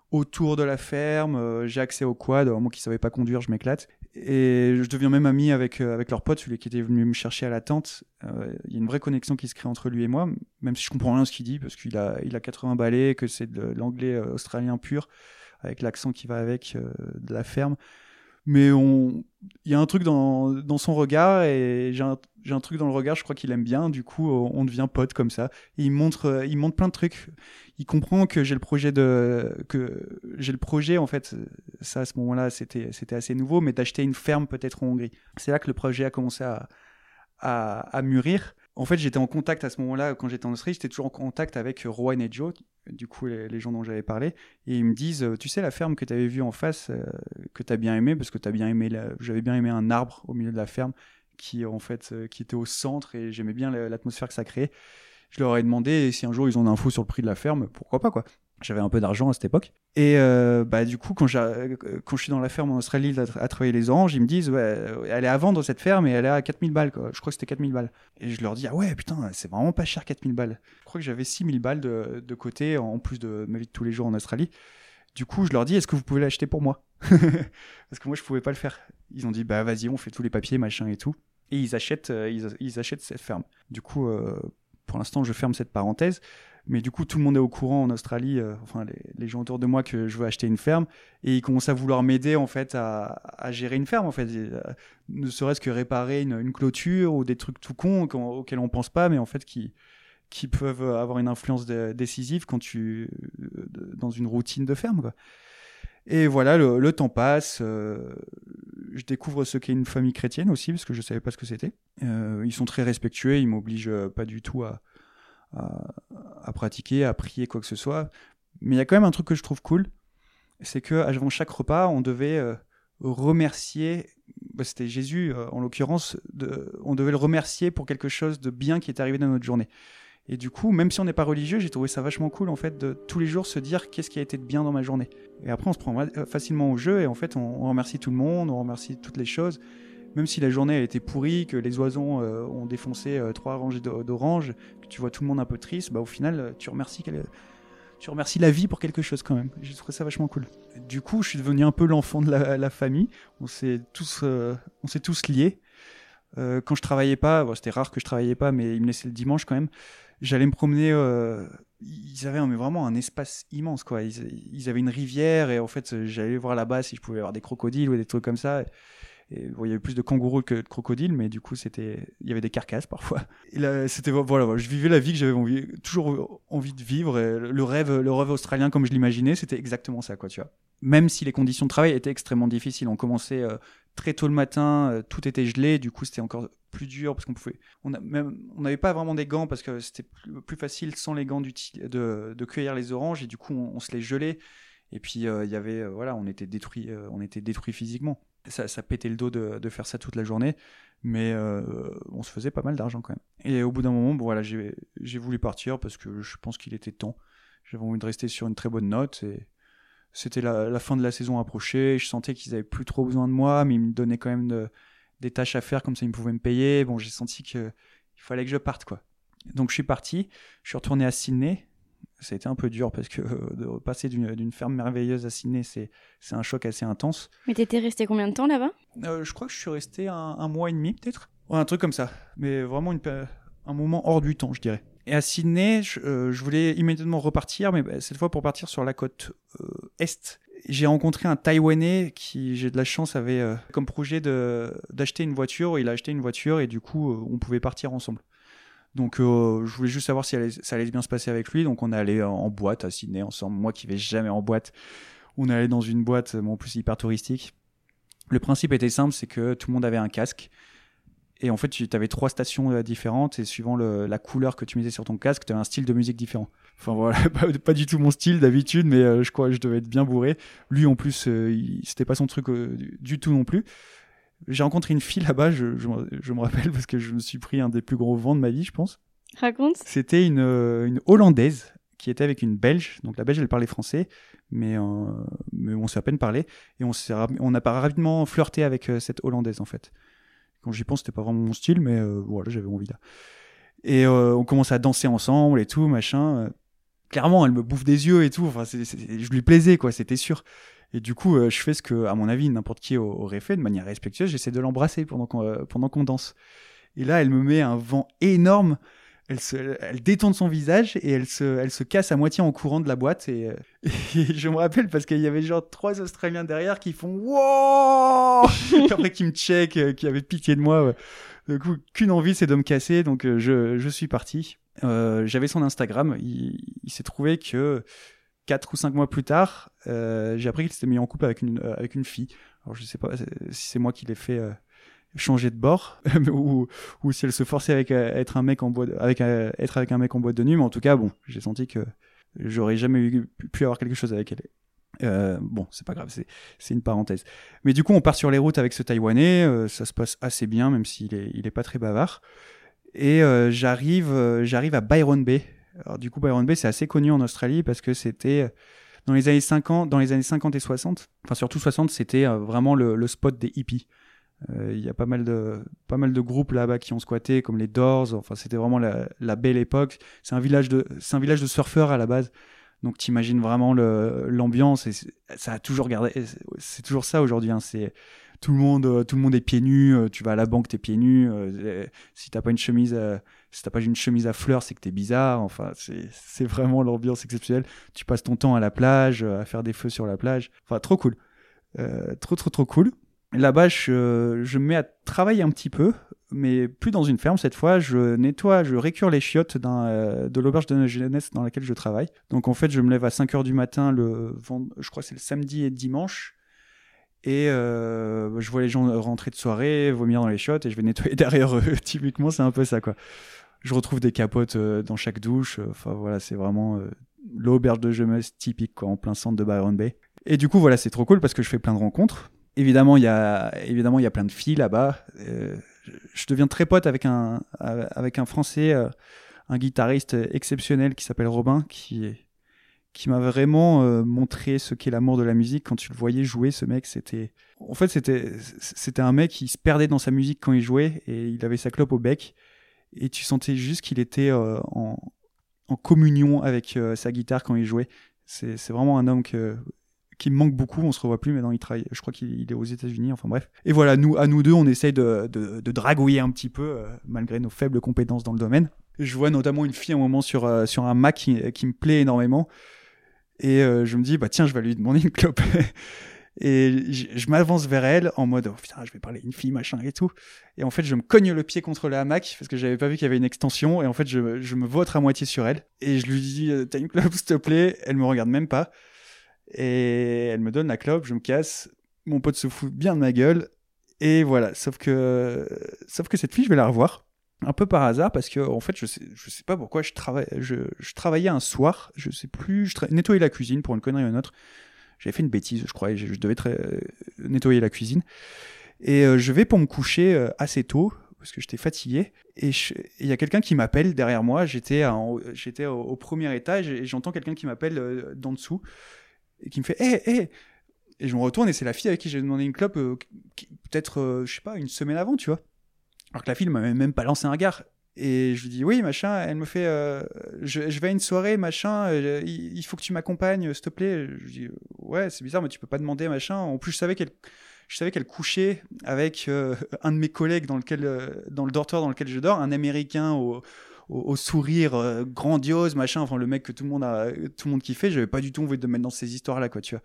autour de la ferme. J'ai accès au quad. moi qui ne savais pas conduire, je m'éclate. Et je deviens même ami avec, avec leur pote, celui qui était venu me chercher à la tente. Il y a une vraie connexion qui se crée entre lui et moi, même si je comprends rien à ce qu'il dit, parce qu'il a, il a 80 balais, que c'est de l'anglais australien pur, avec l'accent qui va avec de la ferme mais il y a un truc dans, dans son regard et j'ai un, un, truc dans le regard je crois qu'il aime bien. Du coup on devient pote comme ça. Il montre il montre plein de trucs. Il comprend que j'ai le projet de que j'ai le projet en fait ça à ce moment-là c'était c'était assez nouveau mais d'acheter une ferme peut-être en Hongrie. C'est là que le projet a commencé à, à, à mûrir en fait, j'étais en contact à ce moment-là, quand j'étais en Australie, j'étais toujours en contact avec Rowan et Joe, du coup, les, gens dont j'avais parlé. Et ils me disent Tu sais, la ferme que tu avais vue en face, euh, que tu as bien aimé, parce que tu bien aimé, j'avais bien aimé un arbre au milieu de la ferme qui, en fait, euh, qui était au centre et j'aimais bien l'atmosphère que ça créait. Je leur ai demandé si un jour ils ont info sur le prix de la ferme, pourquoi pas, quoi. J'avais un peu d'argent à cette époque. Et euh, bah, du coup, quand, quand je suis dans la ferme en Australie à, travailler les oranges, ils me disent Ouais, elle est à vendre cette ferme et elle est à 4000 balles. Je crois que c'était 4000 balles. Et je leur dis Ah ouais, putain, c'est vraiment pas cher 4000 balles. Je crois que j'avais 6000 balles de, de, côté en plus de ma vie de tous les jours en Australie. Du coup, je leur dis Est-ce que vous pouvez l'acheter pour moi? Parce que moi, je pouvais pas le faire. Ils ont dit Bah vas-y, on fait tous les papiers, machin et tout. Et ils achètent, euh, ils, achètent cette ferme. Du coup, euh, pour l'instant, je ferme cette parenthèse. Mais du coup, tout le monde est au courant en Australie, euh, enfin les, gens autour de moi, que je veux acheter une ferme. Et ils commencent à vouloir m'aider en fait à, gérer une ferme, en fait. Euh, ne serait-ce que réparer une, clôture ou des trucs tout cons auxquels on pense pas, mais en fait qui, qui peuvent avoir une influence décisive quand tu dans une routine de ferme. Et voilà, le, temps passe. Euh, je découvre ce qu'est une famille chrétienne aussi, parce que je savais pas ce que c'était. ils sont très respectueux, ils m'obligent pas du tout à, à, pratiquer, à prier, quoi que ce soit. Mais il y a quand même un truc que je trouve cool, c'est que avant chaque repas, on devait euh, remercier, bah, c'était Jésus euh, en l'occurrence, on devait le remercier pour quelque chose de bien qui est arrivé dans notre journée. Et du coup, même si on n'est pas religieux, j'ai trouvé ça vachement cool en fait de tous les jours se dire qu'est-ce qui a été de bien dans ma journée. Et après, on se prend euh, facilement au jeu et en fait, on remercie tout le monde, on remercie toutes les choses même si la journée a été pourrie, que les oiseaux euh, ont défoncé euh, trois rangées d'oranges, que tu vois tout le monde un peu triste, bah au final euh, tu remercies la vie pour quelque chose quand même. J'ai trouvé ça vachement cool. Du coup, je suis devenu un peu l'enfant de la, famille. On s'est tous, tous liés. quand je travaillais pas, c'était rare que je travaillais pas, mais ils me laissaient le dimanche quand même. J'allais me promener. ils avaient vraiment un espace immense, quoi. Ils, avaient une rivière et en fait, j'allais voir là-bas si je pouvais avoir des crocodiles ou des trucs comme ça il y avait plus de kangourous que de crocodiles, mais du coup, il y avait des carcasses parfois. C'était voilà, je vivais la vie que j'avais toujours envie de vivre. le rêve, le rêve australien comme je l'imaginais, c'était exactement ça, quoi, tu vois. Même si les conditions de travail étaient extrêmement difficiles, on commençait euh, très tôt le matin, euh, tout était gelé, du coup, c'était encore plus dur parce qu'on pouvait, on n'avait pas vraiment des gants parce que c'était plus, facile sans les gants de, cueillir les oranges et du coup, on, se les gelait. Et puis euh, y avait, voilà, on était détruit, on était détruit physiquement ça, pétait le dos de, faire ça toute la journée, mais euh, on se faisait pas mal d'argent quand même. Et au bout d'un moment, bon, voilà, j'ai voulu partir parce que je pense qu'il était temps. J'avais envie de rester sur une très bonne note et c'était la, fin de la saison approchée. Je sentais qu'ils avaient plus trop besoin de moi, mais ils me donnaient quand même des tâches à faire comme ça ils pouvaient me payer. Bon, j'ai senti qu'il fallait que je parte quoi. Donc je suis parti, je suis retourné à Sydney ça a été un peu dur parce que euh, de passer d'une ferme merveilleuse à Sydney, c'est un choc assez intense. Mais t'étais resté combien de temps là-bas? Euh, Je crois que je suis resté un, mois et demi peut-être. un truc comme ça. Mais vraiment une, un moment hors du temps, je dirais. Et à Sydney, je, euh, je voulais immédiatement repartir, mais bah, cette fois pour partir sur la côte euh, est. J'ai rencontré un Taïwanais qui, j'ai de la chance, avait comme projet d'acheter une voiture. Il a acheté une voiture et du coup, on pouvait partir ensemble. Donc, euh, je voulais juste savoir si ça allait bien se passer avec lui. Donc, on est allé en, boîte à Sydney ensemble. Moi qui vais jamais en boîte, on est allé dans une boîte, mais en plus hyper touristique. Le principe était simple, c'est que tout le monde avait un casque. Et en fait, tu avais trois stations euh, différentes et suivant la couleur que tu mettais sur ton casque, tu avais un style de musique différent. Enfin voilà, pas, du tout mon style d'habitude, mais euh, je crois que je devais être bien bourré. Lui en plus, euh, c'était pas son truc euh, du tout non plus. J'ai rencontré une fille là-bas, je, je me- je me rappelle parce que je me suis pris un des plus gros vents de ma vie, je pense. Raconte. C'était une, euh, une Hollandaise qui était avec une Belge. Donc la Belge, elle parlait français, mais, euh, mais on s'est à peine parlé. Et on, on a pas rapidement flirté avec euh, cette Hollandaise, en fait. Quand j'y pense, c'était pas vraiment mon style, mais euh, voilà, j'avais envie là. Et on commence à danser ensemble et tout, machin. Clairement, elle me bouffe des yeux et tout. Enfin, je lui plaisais, quoi, c'était sûr. Et du coup, euh, je fais ce que, à mon avis, n'importe qui au- aurait fait de manière respectueuse. J'essaie de l'embrasser pendant qu'on euh, pendant qu'on danse. Et là, elle me met un vent énorme. Elle, se, elle détourne son visage et elle se, elle se casse à moitié en courant de la boîte. Et, euh, je me rappelle parce qu'il y avait genre trois Australiens derrière qui font Wow Après, qui me check, qui avaient pitié de moi. Du coup, qu'une envie, c'est de me casser. Donc, je, je suis parti. J'avais son Instagram. Il s'est trouvé que quatre ou cinq mois plus tard, euh, j'ai appris qu'il s'était mis en couple avec une, euh, avec une fille. Alors, je sais pas si c'est moi qui l'ai fait. euh, changer de bord ou, si elle se forçait avec euh, être un mec en boîte avec être avec un mec en boîte de nuit mais en tout cas bon j'ai senti que j'aurais jamais pu avoir quelque chose avec elle bon c'est pas grave c'est une parenthèse mais du coup on part sur les routes avec ce taïwanais ça se passe assez bien même s'il est il est pas très bavard et j'arrive j'arrive à Byron Bay alors du coup Byron Bay c'est assez connu en Australie parce que c'était dans les années 50 dans les années 50 et 60 enfin surtout 60 c'était euh, vraiment le, spot des hippies euh, Il y a pas mal de pas mal de groupes là-bas qui ont squatté, comme les Doors. Enfin, c'était vraiment la, belle époque. C'est un village de c'est un village de surfeurs à la base. Donc, t'imagines vraiment l'ambiance ça a toujours gardé. c'est- toujours ça aujourd'hui. Hein, c'est tout le monde euh, tout le monde est pieds nus. euh, Tu vas à la banque, t'es pieds nus. euh, si t'as pas une chemise euh, si t'as pas une chemise à fleurs, c'est que t'es bizarre. Enfin, c'est vraiment l'ambiance exceptionnelle. Tu passes ton temps à la plage, euh, à faire des feux sur la plage. Enfin, trop cool. Euh, trop trop trop cool. Là-bas, je, je me mets à travailler un petit peu, mais plus dans une ferme cette fois. Je nettoie, je récure les chiottes euh, de l'auberge de jeunesse dans laquelle je travaille. Donc en fait, je me lève à 5 heures du matin, le, je crois que c'est le samedi et dimanche. Et euh, je vois les gens rentrer de soirée, vomir dans les chiottes, et je vais nettoyer derrière eux. Typiquement, c'est un peu ça, quoi. Je retrouve des capotes euh, dans chaque douche. Enfin voilà, c'est vraiment euh, l'auberge de jeunesse typique, quoi, en plein centre de Byron Bay. Et du coup, voilà, c'est trop cool parce que je fais plein de rencontres. Évidemment, il y a évidemment il y a plein de filles là-bas. Euh, je- deviens très pote avec un avec un Français, un guitariste exceptionnel qui s'appelle Robin, qui qui m'a vraiment euh, montré ce qu'est l'amour de la musique. Quand tu le voyais jouer, ce mec, c'était en fait c'était c'était un mec qui se perdait dans sa musique quand il jouait et il avait sa clope au bec et tu sentais juste qu'il était euh, en communion avec euh, sa guitare quand il jouait. C'est c'est vraiment un homme qui me manque beaucoup. On se revoit plus maintenant. Il travaille. Je crois qu'il il est aux États-Unis. Enfin bref. Et voilà, nous, à nous deux, on essaye de, de, dragouiller un petit peu malgré nos faibles compétences dans le domaine. Je vois notamment une fille à un moment sur sur un Mac qui, qui me plaît énormément. Et euh, je me dis bah tiens, je vais lui demander une clope. et je, m'avance vers elle en mode oh, putain, je vais parler une fille machin et tout. Et en fait, je me cogne le pied contre le hamac parce que j'avais pas vu qu'il y avait une extension. Et en fait, je, je me vautre à moitié sur elle. Et je lui dis euh, t'as une clope s'il te plaît. Elle me regarde même pas. Et elle me donne la clope, je me casse, mon pote se fout bien de ma gueule, et voilà. Sauf que, sauf que cette fille, je vais la revoir un peu par hasard parce que en fait, je sais, je sais pas pourquoi je travaille, je, je travaillais un soir, je sais plus, je nettoyais la cuisine pour une connerie ou une autre. J'avais fait une bêtise, je et je, je devais euh, nettoyer la cuisine. Et euh, je vais pour me coucher euh, assez tôt parce que j'étais fatigué. Et il y a quelqu'un qui m'appelle derrière moi. J'étais j'étais au, premier étage et j'entends quelqu'un qui m'appelle euh, d'en dessous et qui me fait hé hé et je me retourne et c'est la fille avec qui j'ai demandé une clope euh, peut-être euh, je sais pas une semaine avant tu vois alors que la fille m'avait même pas lancé un regard et je lui dis oui machin elle me fait euh, je, vais à une soirée machin euh, il, faut que tu m'accompagnes s'il te plaît. Je lui dis ouais c'est bizarre mais tu peux pas demander machin. En plus je savais qu'elle je savais qu'elle couchait avec euh, un de mes collègues dans lequel dans le dortoir dans lequel je dors un américain au sourire grandiose, machin, enfin le mec que tout le monde a, tout le monde kiffait, j'avais pas du tout envie de me mettre dans ces histoires-là, quoi, tu vois.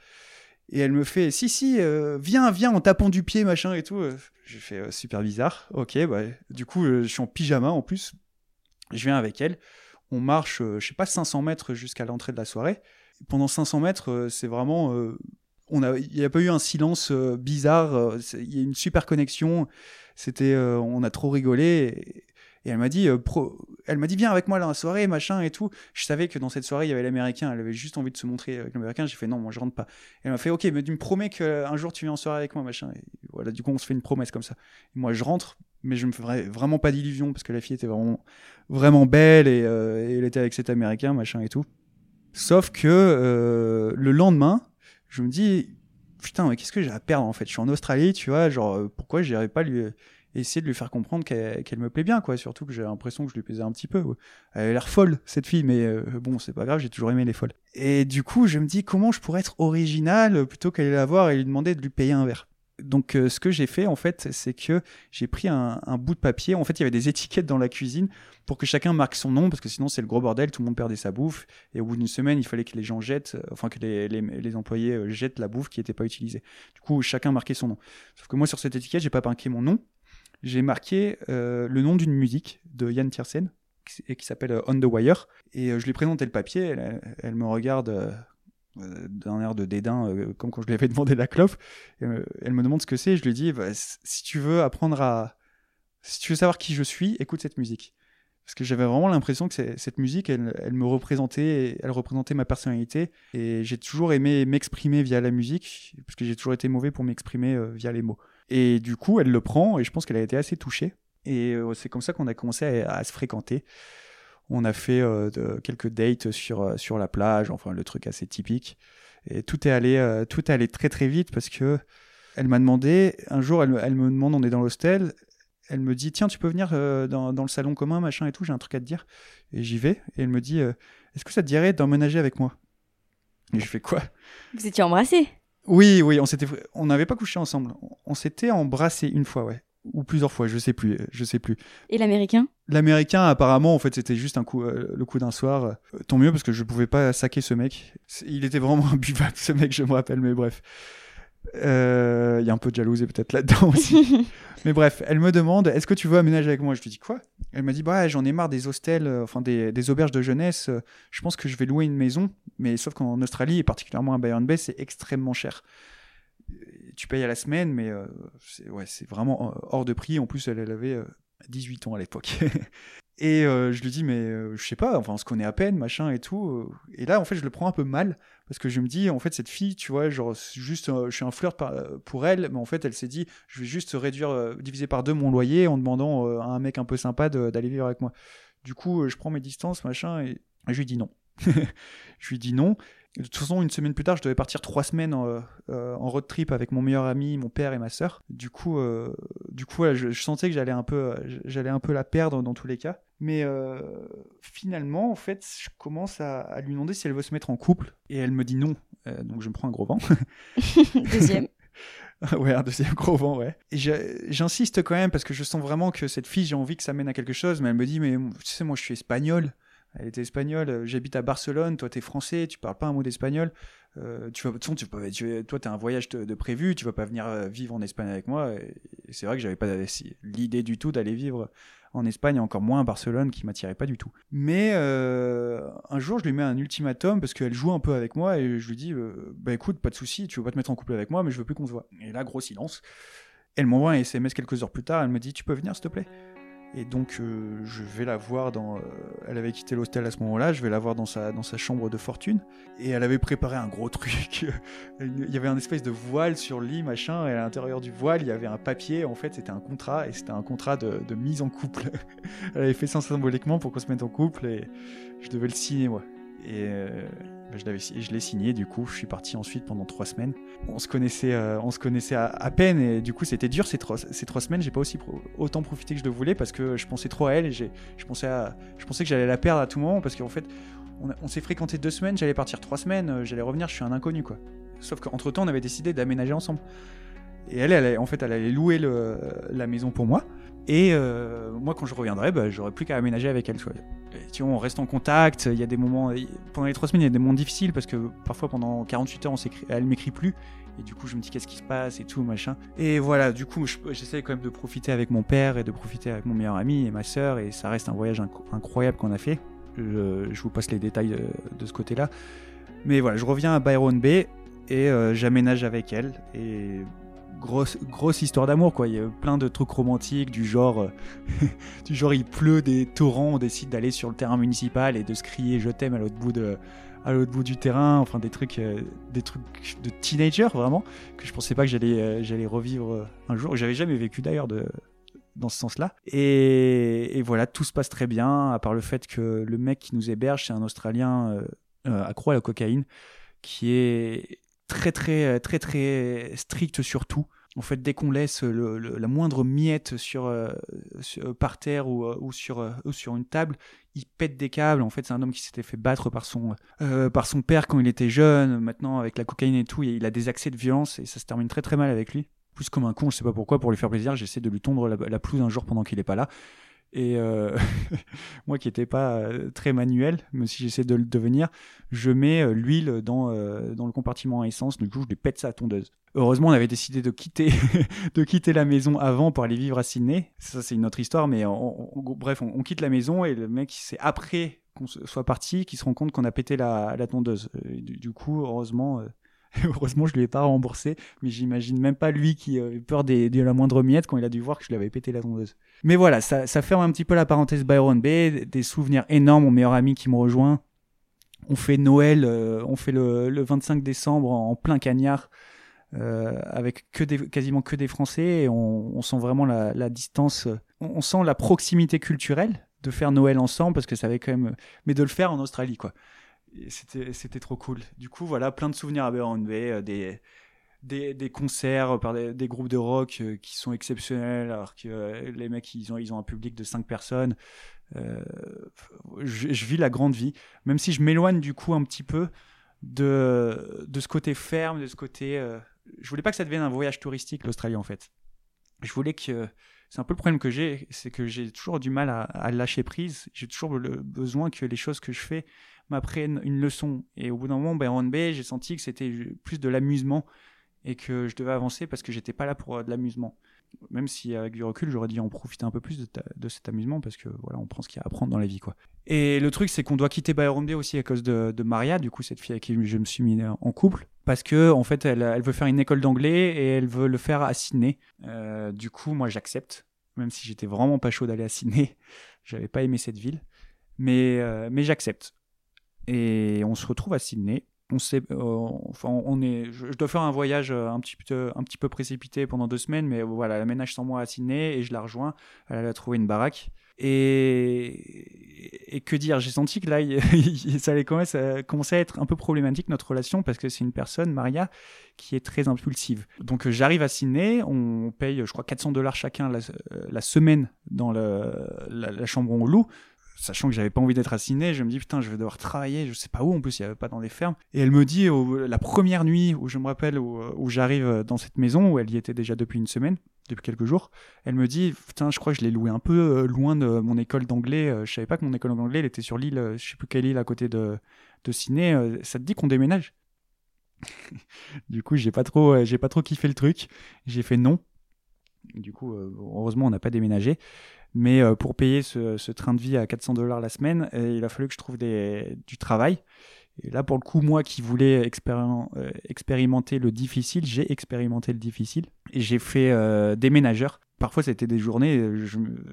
Et elle me fait, si, si, euh, viens, viens, en tapant du pied, machin et tout. J'ai fait euh, super bizarre. Ok, bah, du coup, euh, je suis en pyjama en plus. Je viens avec elle. On marche, euh, je sais pas, 500 mètres jusqu'à l'entrée de la soirée. Pendant 500 mètres, c'est vraiment. on a, il n'y a pas eu un silence bizarre. Il y a une super connexion. C'était, on a trop rigolé. Et elle m'a dit, euh, elle m'a dit, viens avec moi dans la soirée, machin et tout. Je savais que dans cette soirée, il y avait l'américain. Elle avait juste envie de se montrer avec l'américain. J'ai fait, non, moi, je rentre pas. Elle m'a fait, ok, mais tu me promets qu'un jour, tu viens en soirée avec moi, machin. Et voilà, du coup, on se fait une promesse comme ça. Moi, je rentre, mais je me ferais vraiment pas d'illusions parce que la fille était vraiment, vraiment belle et, euh, et elle était avec cet américain, machin et tout. Sauf que euh, le lendemain, je me dis, putain, mais qu'est-ce que j'ai à perdre en fait? Je suis en Australie, tu vois, genre, euh, pourquoi j'irais pas lui essayer de lui faire comprendre qu'elle me plaît bien, quoi. Surtout que j'ai l'impression que je lui plaisais un petit peu. Elle a l'air folle, cette fille, mais euh, bon, c'est pas grave, j'ai toujours aimé les folles. Et du coup, je me dis, comment je pourrais être original plutôt qu'aller la voir et lui demander de lui payer un verre? Donc euh, ce que j'ai fait en fait, c'est que j'ai pris un, bout de papier. En fait, il y avait des étiquettes dans la cuisine pour que chacun marque son nom, parce que sinon c'est le gros bordel, tout le monde perdait sa bouffe. Et au bout d'une semaine, il fallait que les gens jettent, euh, enfin que les, les, employés jettent la bouffe qui n'était pas utilisée. Du coup, chacun marquait son nom. Sauf que moi, sur cette étiquette, j'ai pas marqué mon nom. J'ai marqué euh, le nom d'une musique de Yann Tiersen qui- s'appelle euh, On the Wire. Et euh, je lui ai présenté le papier. Elle, me regarde. d'un air de dédain, comme quand je lui avais demandé la clope. Elle me demande ce que c'est. Je lui dis, bah, si tu veux apprendre à, si tu veux savoir qui je suis, écoute cette musique. Parce que j'avais vraiment l'impression que cette musique, elle, elle me représentait, elle représentait ma personnalité. Et j'ai toujours aimé m'exprimer via la musique, parce que j'ai toujours été mauvais pour m'exprimer via les mots. Et du coup, elle le prend, et je pense qu'elle a été assez touchée. Et euh, c'est comme ça qu'on a commencé à, se fréquenter. On a fait euh, quelques dates sur, euh, sur la plage, enfin le truc assez typique. Et tout est allé, tout est allé très très vite parce que elle m'a demandé, un jour elle, elle me demande, on est dans l'hostel, elle me dit tiens tu peux venir dans, dans le salon commun machin et tout, j'ai un truc à te dire. Et j'y vais et elle me dit est-ce que ça te dirait d'emménager avec moi? Et je fais quoi? Vous étiez embrassés Oui oui on s'était, on n'avait pas couché ensemble, on s'était embrassé une fois ouais ou plusieurs fois, je sais plus, je sais plus. Et l'américain? L'américain, apparemment, en fait, c'était juste un coup, euh, le coup d'un soir. Euh, tant mieux parce que je pouvais pas saquer ce mec. Il était vraiment imbuvable, ce mec, je me rappelle, mais bref. Euh, Il y a un peu de jalousie peut-être là-dedans aussi. mais bref, elle me demande est-ce que tu veux aménager avec moi? Je lui dis quoi? Elle m'a dit bah j'en ai marre des hostels, euh, enfin des, des auberges de jeunesse. euh, je pense que je vais louer une maison, mais sauf qu'en Australie et particulièrement à Byron Bay, c'est extrêmement cher. Euh, Tu payes à la semaine, mais c'est vraiment hors de prix. En plus, elle, avait euh, 18 ans à l'époque. et euh, je lui dis, mais euh, je sais pas, enfin, on se connaît à peine, machin et tout. euh. Et là, en fait, je le prends un peu mal parce que je me dis, en fait, cette fille, tu vois, genre, juste, je suis un flirt pour elle, mais en fait, elle s'est dit, je vais juste réduire, diviser par deux mon loyer en demandant à un mec un peu sympa d'aller vivre avec moi. Du coup, je prends mes distances, machin, et, je lui dis non. je lui dis non. De toute façon, une semaine plus tard, je devais partir trois semaines en, road trip avec mon meilleur ami, mon père et ma sœur. Du coup, du coup, je, je sentais que j'allais un peu, j'allais un peu la perdre dans tous les cas. Mais euh, finalement, en fait, je commence à, à lui demander si elle veut se mettre en couple, et elle me dit non. Euh, donc je me prends un gros vent. Deuxième. ouais, un deuxième gros vent, ouais. Et j'insiste quand même parce que je sens vraiment que cette fille, j'ai envie que ça mène à quelque chose, mais elle me dit, mais tu sais, moi je suis espagnol. Elle était espagnole, euh, j'habite à Barcelone, toi t'es français, tu parles pas un mot d'espagnol. Euh, tu vas, de toute façon, tu toi t'as un voyage de, de prévu, tu vas pas venir vivre en Espagne avec moi. Et, et c'est vrai que j'avais pas l'idée du tout d'aller vivre en Espagne, encore moins à Barcelone, qui m'attirait pas du tout. Mais euh, un jour, je lui mets un ultimatum parce qu'elle joue un peu avec moi et je lui dis, euh, bah écoute, pas de souci, tu veux pas te mettre en couple avec moi, mais je veux plus qu'on se voit. Et là, gros silence. Elle m'envoie un SMS quelques heures plus tard, elle me dit, tu peux venir s'il te plaît? Et donc euh, je vais la voir dans... euh, elle avait quitté l'hostel à ce moment-là, je vais la voir dans sa, dans sa chambre de fortune. Et elle avait préparé un gros truc. il y avait un espèce de voile sur le lit, machin, et à l'intérieur du voile, il y avait un papier. En fait, c'était un contrat, et c'était un contrat de, de mise en couple. elle avait fait ça symboliquement pour qu'on se mette en couple, et je devais le signer, moi. Et euh, bah, je l'ai signé, du coup, je suis parti ensuite pendant trois semaines. On se connaissait, euh, on se connaissait à, peine, et du coup, c'était dur ces trois, ces trois semaines. J'ai pas aussi autant profité que je le voulais parce que je pensais trop à elle et je pensais je pensais que j'allais la perdre à tout moment parce qu'en fait, on, s'est fréquenté deux semaines, j'allais partir trois semaines, euh, j'allais revenir, je suis un inconnu quoi. Sauf qu'entre temps, on avait décidé d'aménager ensemble. Et elle, en fait, elle allait louer la maison pour moi. Et euh, moi, quand je reviendrai, bah, j'aurai plus qu'à aménager avec elle. tu vois, on reste en contact. Il y a des moments, pendant les trois semaines, il y a des moments difficiles parce que parfois pendant 48 heures, on elle m'écrit plus. Et du coup, je me dis qu'est-ce qui se passe et tout, machin. Et voilà, du coup, j'essaie quand même de profiter avec mon père et de profiter avec mon meilleur ami et ma sœur. Et ça reste un voyage incroyable qu'on a fait. Je, vous passe les détails de, ce côté-là. Mais voilà, je reviens à Byron Bay et euh, j'aménage avec elle. Et grosse, grosse histoire d'amour, quoi. Il y a plein de trucs romantiques, du genre, euh, du genre il pleut des torrents, on décide d'aller sur le terrain municipal et de se crier je t'aime à l'autre bout de à l'autre bout du terrain, enfin des trucs, euh, des trucs de teenager vraiment que je pensais pas que j'allais, j'allais revivre un jour. J'avais jamais vécu d'ailleurs de dans ce sens-là. Et, et, voilà, tout se passe très bien, à part le fait que le mec qui nous héberge, c'est un Australien accro à la cocaïne, qui est très très très très strict sur tout. En fait, dès qu'on laisse la moindre miette sur, euh, par terre ou, euh, sur, euh, sur une table, il pète des câbles. En fait, c'est un homme qui s'était fait battre par son, par son père quand il était jeune. Maintenant, avec la cocaïne et tout, il a des accès de violence et ça se termine très très mal avec lui. Plus comme un con, je sais pas pourquoi, pour lui faire plaisir, j'essaie de lui tondre la, la pelouse un jour pendant qu'il est pas là. Et euh, moi qui n'étais pas euh, très manuel, même si j'essaie de le devenir, je mets euh, l'huile dans, dans le compartiment à essence, du coup je lui pète sa tondeuse. Heureusement, on avait décidé de quitter, de quitter la maison avant pour aller vivre à Sydney. Ça, c'est une autre histoire, mais bref, on, quitte la maison et le mec, c'est après qu'on soit parti qu'il se rend compte qu'on a pété la, la tondeuse. Du, coup, heureusement, Heureusement, je ne lui ai pas remboursé, mais j'imagine même pas lui qui a eu peur de la moindre miette quand il a dû voir que je lui avais pété la tondeuse. Mais voilà, ça, ferme un petit peu la parenthèse Byron Bay, des souvenirs énormes, mon meilleur ami qui me rejoint. On fait Noël, euh, on fait le, le, 25 décembre en, plein cagnard, euh, avec quasiment que des Français, et on, sent vraiment la, la distance, on, on, sent la proximité culturelle de faire Noël ensemble, parce que ça avait quand même, mais de le faire en Australie, quoi c'était trop cool. Du coup, voilà, plein de souvenirs à Byron Bay, euh, des, des, des, concerts par des, groupes de rock euh, qui sont exceptionnels, alors que euh, les mecs, ils ont, ils ont un public de 5 personnes. je, vis la grande vie, même si je m'éloigne du coup un petit peu de, de ce côté ferme, de ce côté... je voulais pas que ça devienne un voyage touristique, l'Australie, en fait. Je voulais que... C'est un peu le problème que j'ai, c'est que j'ai toujours du mal à, à lâcher prise. J'ai toujours le besoin que les choses que je fais m'apprennent une leçon. Et au bout d'un moment, ben, en j'ai senti que c'était plus de l'amusement et que je devais avancer parce que j'étais pas là pour euh, de l'amusement. Même si avec du recul, j'aurais dû en profiter un peu plus de, cet amusement parce que voilà, on prend ce qu'il y a à apprendre dans la vie, quoi. Et le truc, c'est qu'on doit quitter Bay aussi à cause de, Maria, du coup, cette fille avec qui je me suis mis en couple, parce que en fait, elle, elle veut faire une école d'anglais et elle veut le faire à Sydney. Euh, du coup, moi, j'accepte, même si j'étais vraiment pas chaud d'aller à Sydney. J'avais pas aimé cette ville, mais euh, mais j'accepte. Et on se retrouve à Sydney. On sait, euh, enfin, on est, je, dois faire un voyage euh, un petit, peu, un petit peu précipité pendant deux semaines, mais voilà, elle aménage sans moi à Sydney et je la rejoins. Elle a trouvé une baraque. Et, que dire, j'ai senti que là, ça allait commencer à, être un peu problématique notre relation parce que c'est une personne, Maria, qui est très impulsive. Donc j'arrive à Sydney, on paye, je crois, 400 dollars chacun la, semaine dans la chambre où on loue sachant que j'avais pas envie d'être assigné, je me dis putain, je vais devoir travailler, je sais pas où, en plus il y avait pas dans les fermes. Et elle me dit, la première nuit où je me rappelle où, j'arrive dans cette maison, où elle y était déjà depuis une semaine, depuis quelques jours, elle me dit putain, je crois que je l'ai loué un peu euh, loin de mon école d'anglais. Euh, je savais pas que mon école d'anglais elle était sur l'île, euh, je sais plus quelle île à côté de de Ciné. ça te dit qu'on déménage? Du coup, j'ai pas trop, j'ai pas trop kiffé le truc. J'ai fait non. Du coup, heureusement, on n'a pas déménagé. Mais euh, pour payer ce, train de vie à 400 dollars la semaine, euh, il a fallu que je trouve du travail. Et là, pour le coup, moi qui voulais euh, expérimenter le difficile, j'ai expérimenté le difficile. Et j'ai fait déménageur. Parfois, c'était des journées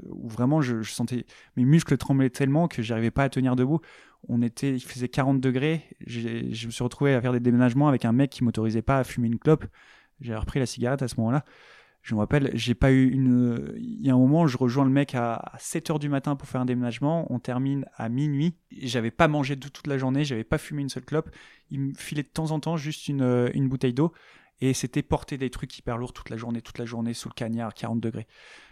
où vraiment je, sentais mes muscles tremblaient tellement que j'arrivais pas à tenir debout. On était, il faisait 40 degrés. Je me suis retrouvé à faire des déménagements avec un mec qui m'autorisait pas à fumer une clope. J'ai repris la cigarette à ce moment-là je me rappelle, j'ai pas eu une. Il y a un moment, je rejoins le mec à 7 h du matin pour faire un déménagement. On termine à minuit. J'avais pas mangé toute la journée, j'avais pas fumé une seule clope. Il me filait de temps en temps juste une, une bouteille d'eau. Et c'était porter des trucs hyper lourds toute la journée, toute la journée sous le cagnard, 40 degrés.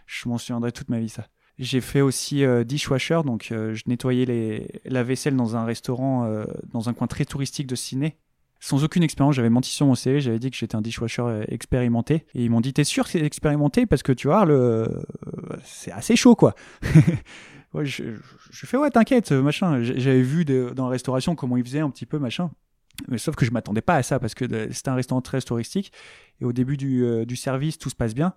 Je m'en souviendrai toute ma vie, ça. J'ai fait aussi euh, dishwasher, donc euh, je nettoyais les, la vaisselle dans un restaurant, euh, dans un coin très touristique de Sydney. Sans aucune expérience. J'avais menti sur mon CV, j'avais dit que j'étais un dishwasher euh, expérimenté. Et ils m'ont dit, t'es sûr que c'est expérimenté? Parce que tu vois, le... c'est assez chaud, quoi. je, fais, ouais, t'inquiète, machin. J'avais vu dans la restauration comment ils faisaient un petit peu, machin. Mais sauf que je m'attendais pas à ça parce que c'était un restaurant très touristique. Et au début du, euh, service, tout se passe bien.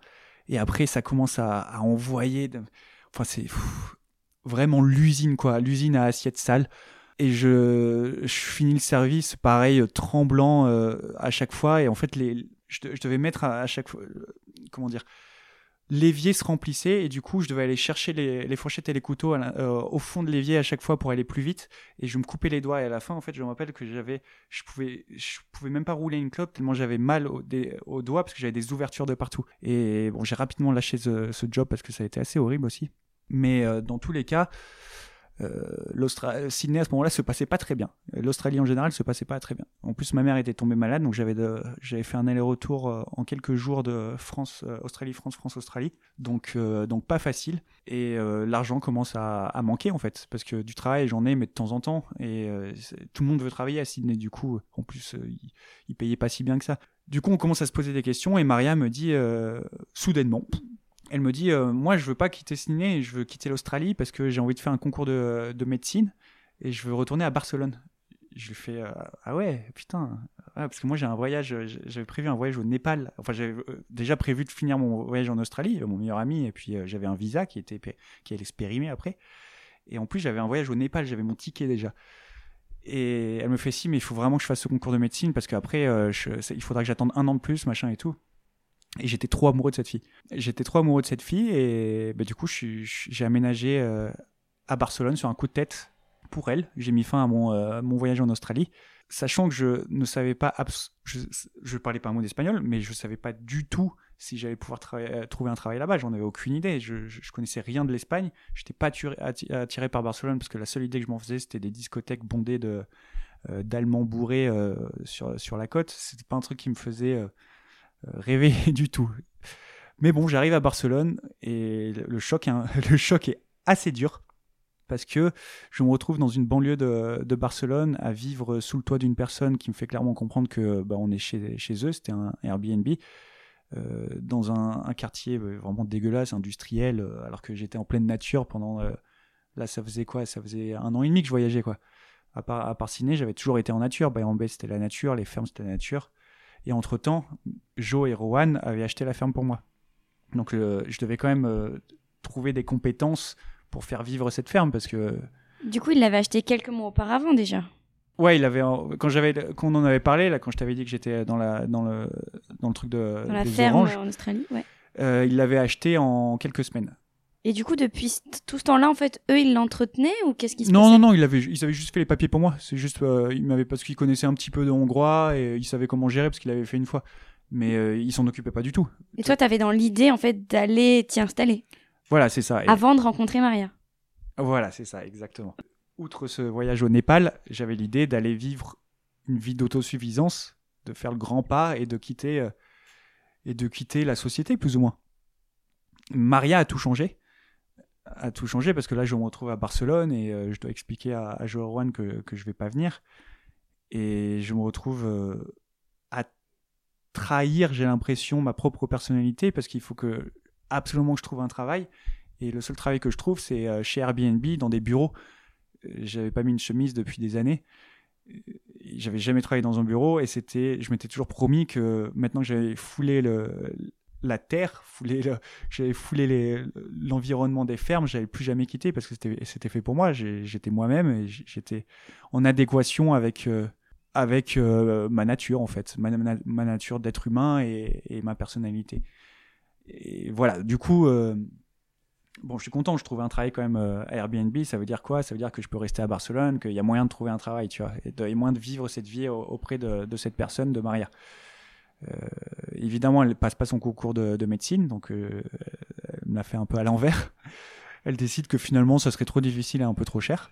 Et après, ça commence à, à envoyer. De... Enfin, c'est vraiment l'usine, quoi. L'usine à assiette sale. Et je, finis le service, pareil, tremblant euh, à chaque fois. Et en fait, les, je, devais mettre à, chaque fois, euh, comment dire, l'évier se remplissait et du coup, je devais aller chercher les, fourchettes et les couteaux euh, au fond de l'évier à chaque fois pour aller plus vite. Et je me coupais les doigts. Et à la fin, en fait, je me rappelle que j'avais, je pouvais, je pouvais même pas rouler une clope tellement j'avais mal au, aux doigts parce que j'avais des ouvertures de partout. Et bon, j'ai rapidement lâché ce, ce, job parce que ça a été assez horrible aussi. Mais dans tous les cas, euh, Sydney à ce moment-là se passait pas très bien. L'Australie en général se passait pas très bien. En plus, ma mère était tombée malade, donc j'avais fait un aller-retour euh, en quelques jours de France, euh, Australie, France, France, Australie. Donc, euh, pas facile. Et l'argent commence à, manquer en fait, parce que du travail j'en ai, mais de temps en temps. Et tout le monde veut travailler à Sydney. Du coup, en plus, il, il payait pas si bien que ça. Du coup, on commence à se poser des questions et Maria me dit soudainement, elle me dit euh, Moi, je veux pas quitter Sydney, je veux quitter l'Australie parce que j'ai envie de faire un concours de, de, médecine et je veux retourner à Barcelone. Je lui fais euh, Ah ouais, putain. parce que moi, j'ai un voyage, j'avais prévu un voyage au Népal. Enfin, j'avais euh, déjà prévu de finir mon voyage en Australie, mon meilleur ami, et puis j'avais un visa qui, était, qui allait après. Et en plus, j'avais un voyage au Népal, j'avais mon ticket déjà. Et elle me fait si, mais il faut vraiment que je fasse ce concours de médecine parce qu'après, il faudra que j'attende un an de plus, machin et tout. Et j'étais trop amoureux de cette fille. J'étais trop amoureux de cette fille et bah, du coup, j'ai aménagé euh, à Barcelone sur un coup de tête pour elle. J'ai mis fin à mon, euh, voyage en Australie, sachant que je ne savais pas, je, je parlais pas un mot d'espagnol, mais je savais pas du tout si j'allais pouvoir euh, trouver un travail là-bas. J'en avais aucune idée. Je, je, connaissais rien de l'Espagne. J'étais pas attiré, par Barcelone parce que la seule idée que je m'en faisais, c'était des discothèques bondées de d'Allemands bourrés sur, sur la côte. C'était pas un truc qui me faisait rêver du tout. Mais bon, j'arrive à Barcelone et le choc, le choc est assez dur parce que je me retrouve dans une banlieue de, Barcelone à vivre sous le toit d'une personne qui me fait clairement comprendre que bah, on est chez, chez eux, c'était un Airbnb, euh, dans un, quartier euh, vraiment dégueulasse, industriel, alors que j'étais en pleine nature pendant... là, ça faisait quoi? Ça faisait un an et demi que je voyageais, quoi. À part, à Ciné, j'avais toujours été en nature. Bayern c'était la nature, les fermes, c'était la nature. Et entre-temps, Joe et Rowan avaient acheté la ferme pour moi. Donc euh, je devais quand même euh, trouver des compétences pour faire vivre cette ferme parce que... Du coup, il l'avait acheté quelques mois auparavant déjà. Ouais, il avait quand j'avais quand on en avait parlé là quand je t'avais dit que j'étais dans la dans le dans le truc de dans la ferme en Australie, ouais. Euh, il l'avait acheté en quelques semaines. Et du coup, depuis tout ce temps-là, en fait, eux, ils l'entretenaient ou qu'est-ce qui se non, passait Non, non, non, ils avaient, ils avaient juste fait les papiers pour moi. C'est juste, euh, ils m'avaient parce qu'ils connaissaient un petit peu de hongrois et ils savaient comment gérer parce qu'ils l'avaient fait une fois. Mais euh, ils s'en occupaient pas du tout. Et toi, t'avais dans l'idée, en fait, d'aller t'y installer. Voilà, c'est ça. Avant de rencontrer Maria. Voilà, c'est ça, exactement. Outre ce voyage au Népal, j'avais l'idée d'aller vivre une vie d'autosuffisance, de faire le grand pas et de quitter euh, et de quitter la société, plus ou moins. Maria a tout changé a tout changé parce que là, je me retrouve à Barcelone et euh, je dois expliquer à, à Rowan que, que je vais pas venir. Et je me retrouve euh, à trahir, j'ai l'impression, ma propre personnalité parce qu'il faut que absolument que je trouve un travail. Et le seul travail que je trouve, c'est euh, chez Airbnb, dans des bureaux. J'avais pas mis une chemise depuis des années. J'avais jamais travaillé dans un bureau et c'était, je m'étais toujours promis que maintenant que j'avais foulé le, la terre, j'avais foulé l'environnement des fermes, j'avais plus jamais quitté parce que c'était fait pour moi. J'étais moi-même et j'étais en adéquation avec euh, avec euh, ma nature en fait, ma, nature d'être humain et, ma personnalité. Et voilà, du coup, euh, bon, je suis content, je trouve un travail quand même à Airbnb. Ça veut dire quoi? Ça veut dire que je peux rester à Barcelone, qu'il y a moyen de trouver un travail, tu vois, et, de, de vivre cette vie auprès de, de cette personne, de Maria. Euh, évidemment, elle passe pas son concours de, médecine, donc euh, elle me l'a fait un peu à l'envers. Elle décide que finalement, ça serait trop difficile et un peu trop cher.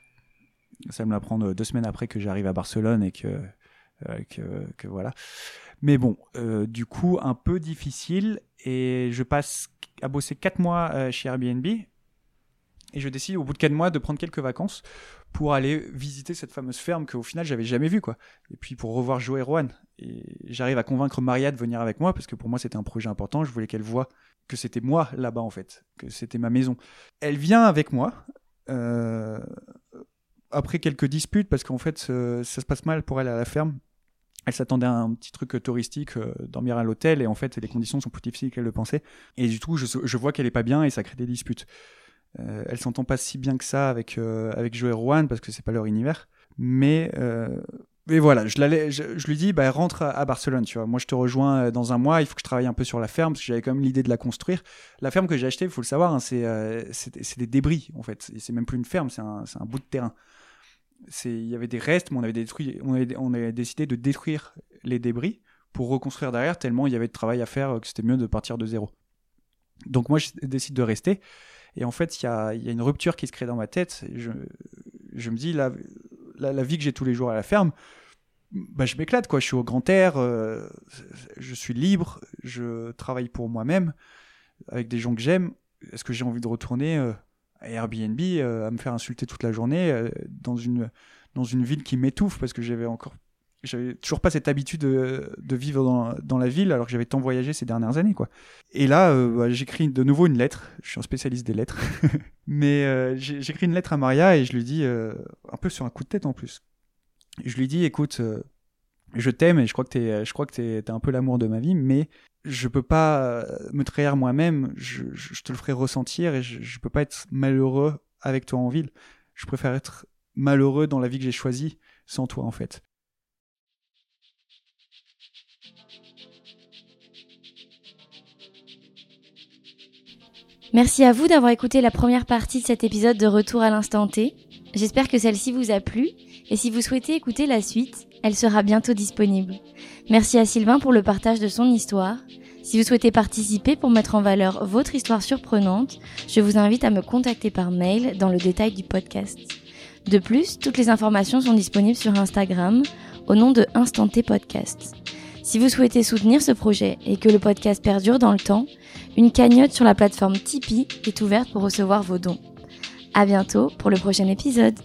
Ça me la prend deux semaines après que j'arrive à Barcelone et que, euh, que, voilà. Mais bon, du coup, un peu difficile et je passe à bosser quatre mois chez Airbnb Et je décide au bout de quatre mois de prendre quelques vacances pour aller visiter cette fameuse ferme qu'au final j'avais jamais vue quoi. Et puis pour revoir Joe et Rowan. Et j'arrive à convaincre Maria de venir avec moi parce que pour moi c'était un projet important. Je voulais qu'elle voie que c'était moi là-bas en fait, que c'était ma maison. Elle vient avec moi. Euh, après quelques disputes parce qu'en fait ça se passe mal pour elle à la ferme. Elle s'attendait à un petit truc touristique, euh, dormir à l'hôtel, et en fait, les conditions sont plus difficiles qu'elle le pensait. Et du coup, je, je vois qu'elle est pas bien et ça crée des disputes. Euh, elle s'entend pas si bien que ça avec euh, avec Joe et Rowan parce que c'est pas leur univers. Mais euh, mais voilà, je, lui dis, bah, rentre à, Barcelone, tu vois. Moi, je te rejoins dans un mois, il faut que je travaille un peu sur la ferme, parce que j'avais quand même l'idée de la construire. La ferme que j'ai achetée, il faut le savoir, hein, c'est des débris, en fait. C'est même plus une ferme, c'est un, un, bout de terrain. Il y avait des restes, mais on avait, détruit, on on avait décidé de détruire les débris pour reconstruire derrière, tellement il y avait de travail à faire que c'était mieux de partir de zéro. Donc moi, je décide de rester. Et en fait, il y a, une rupture qui se crée dans ma tête. Je, me dis, la, la, vie que j'ai tous les jours à la ferme, bah, je m'éclate, quoi. Je suis au grand air, euh, je suis libre, je travaille pour moi-même, avec des gens que j'aime. Est-ce que j'ai envie de retourner euh, à Airbnb, euh, à me faire insulter toute la journée, dans, une, dans une ville qui m'étouffe, parce que j'avais encore j'avais toujours pas cette habitude de, de vivre dans, la ville alors que j'avais tant voyagé ces dernières années quoi. Et là euh, bah, j'écris de nouveau une lettre, je suis un spécialiste des lettres. Mais euh, j'écris une lettre à Maria et je lui dis euh, un peu sur un coup de tête en plus. Je lui dis écoute je t'aime et je crois que t'es je crois que t'es un peu l'amour de ma vie mais je peux pas me trahir moi-même, je, je, te le ferai ressentir et je, je peux pas être malheureux avec toi en ville. Je préfère être malheureux dans la vie que j'ai choisie sans toi en fait. Merci à vous d'avoir écouté la première partie de cet épisode de Retour à l'instant T. J'espère que celle-ci vous a plu et si vous souhaitez écouter la suite, elle sera bientôt disponible. Merci à Sylvain pour le partage de son histoire. Si vous souhaitez participer pour mettre en valeur votre histoire surprenante, je vous invite à me contacter par mail dans le détail du podcast. De plus, toutes les informations sont disponibles sur Instagram au nom de Instant T Podcast. Si vous souhaitez soutenir ce projet et que le podcast perdure dans le temps, une cagnotte sur la plateforme Tipeee est ouverte pour recevoir vos dons. À bientôt pour le prochain épisode.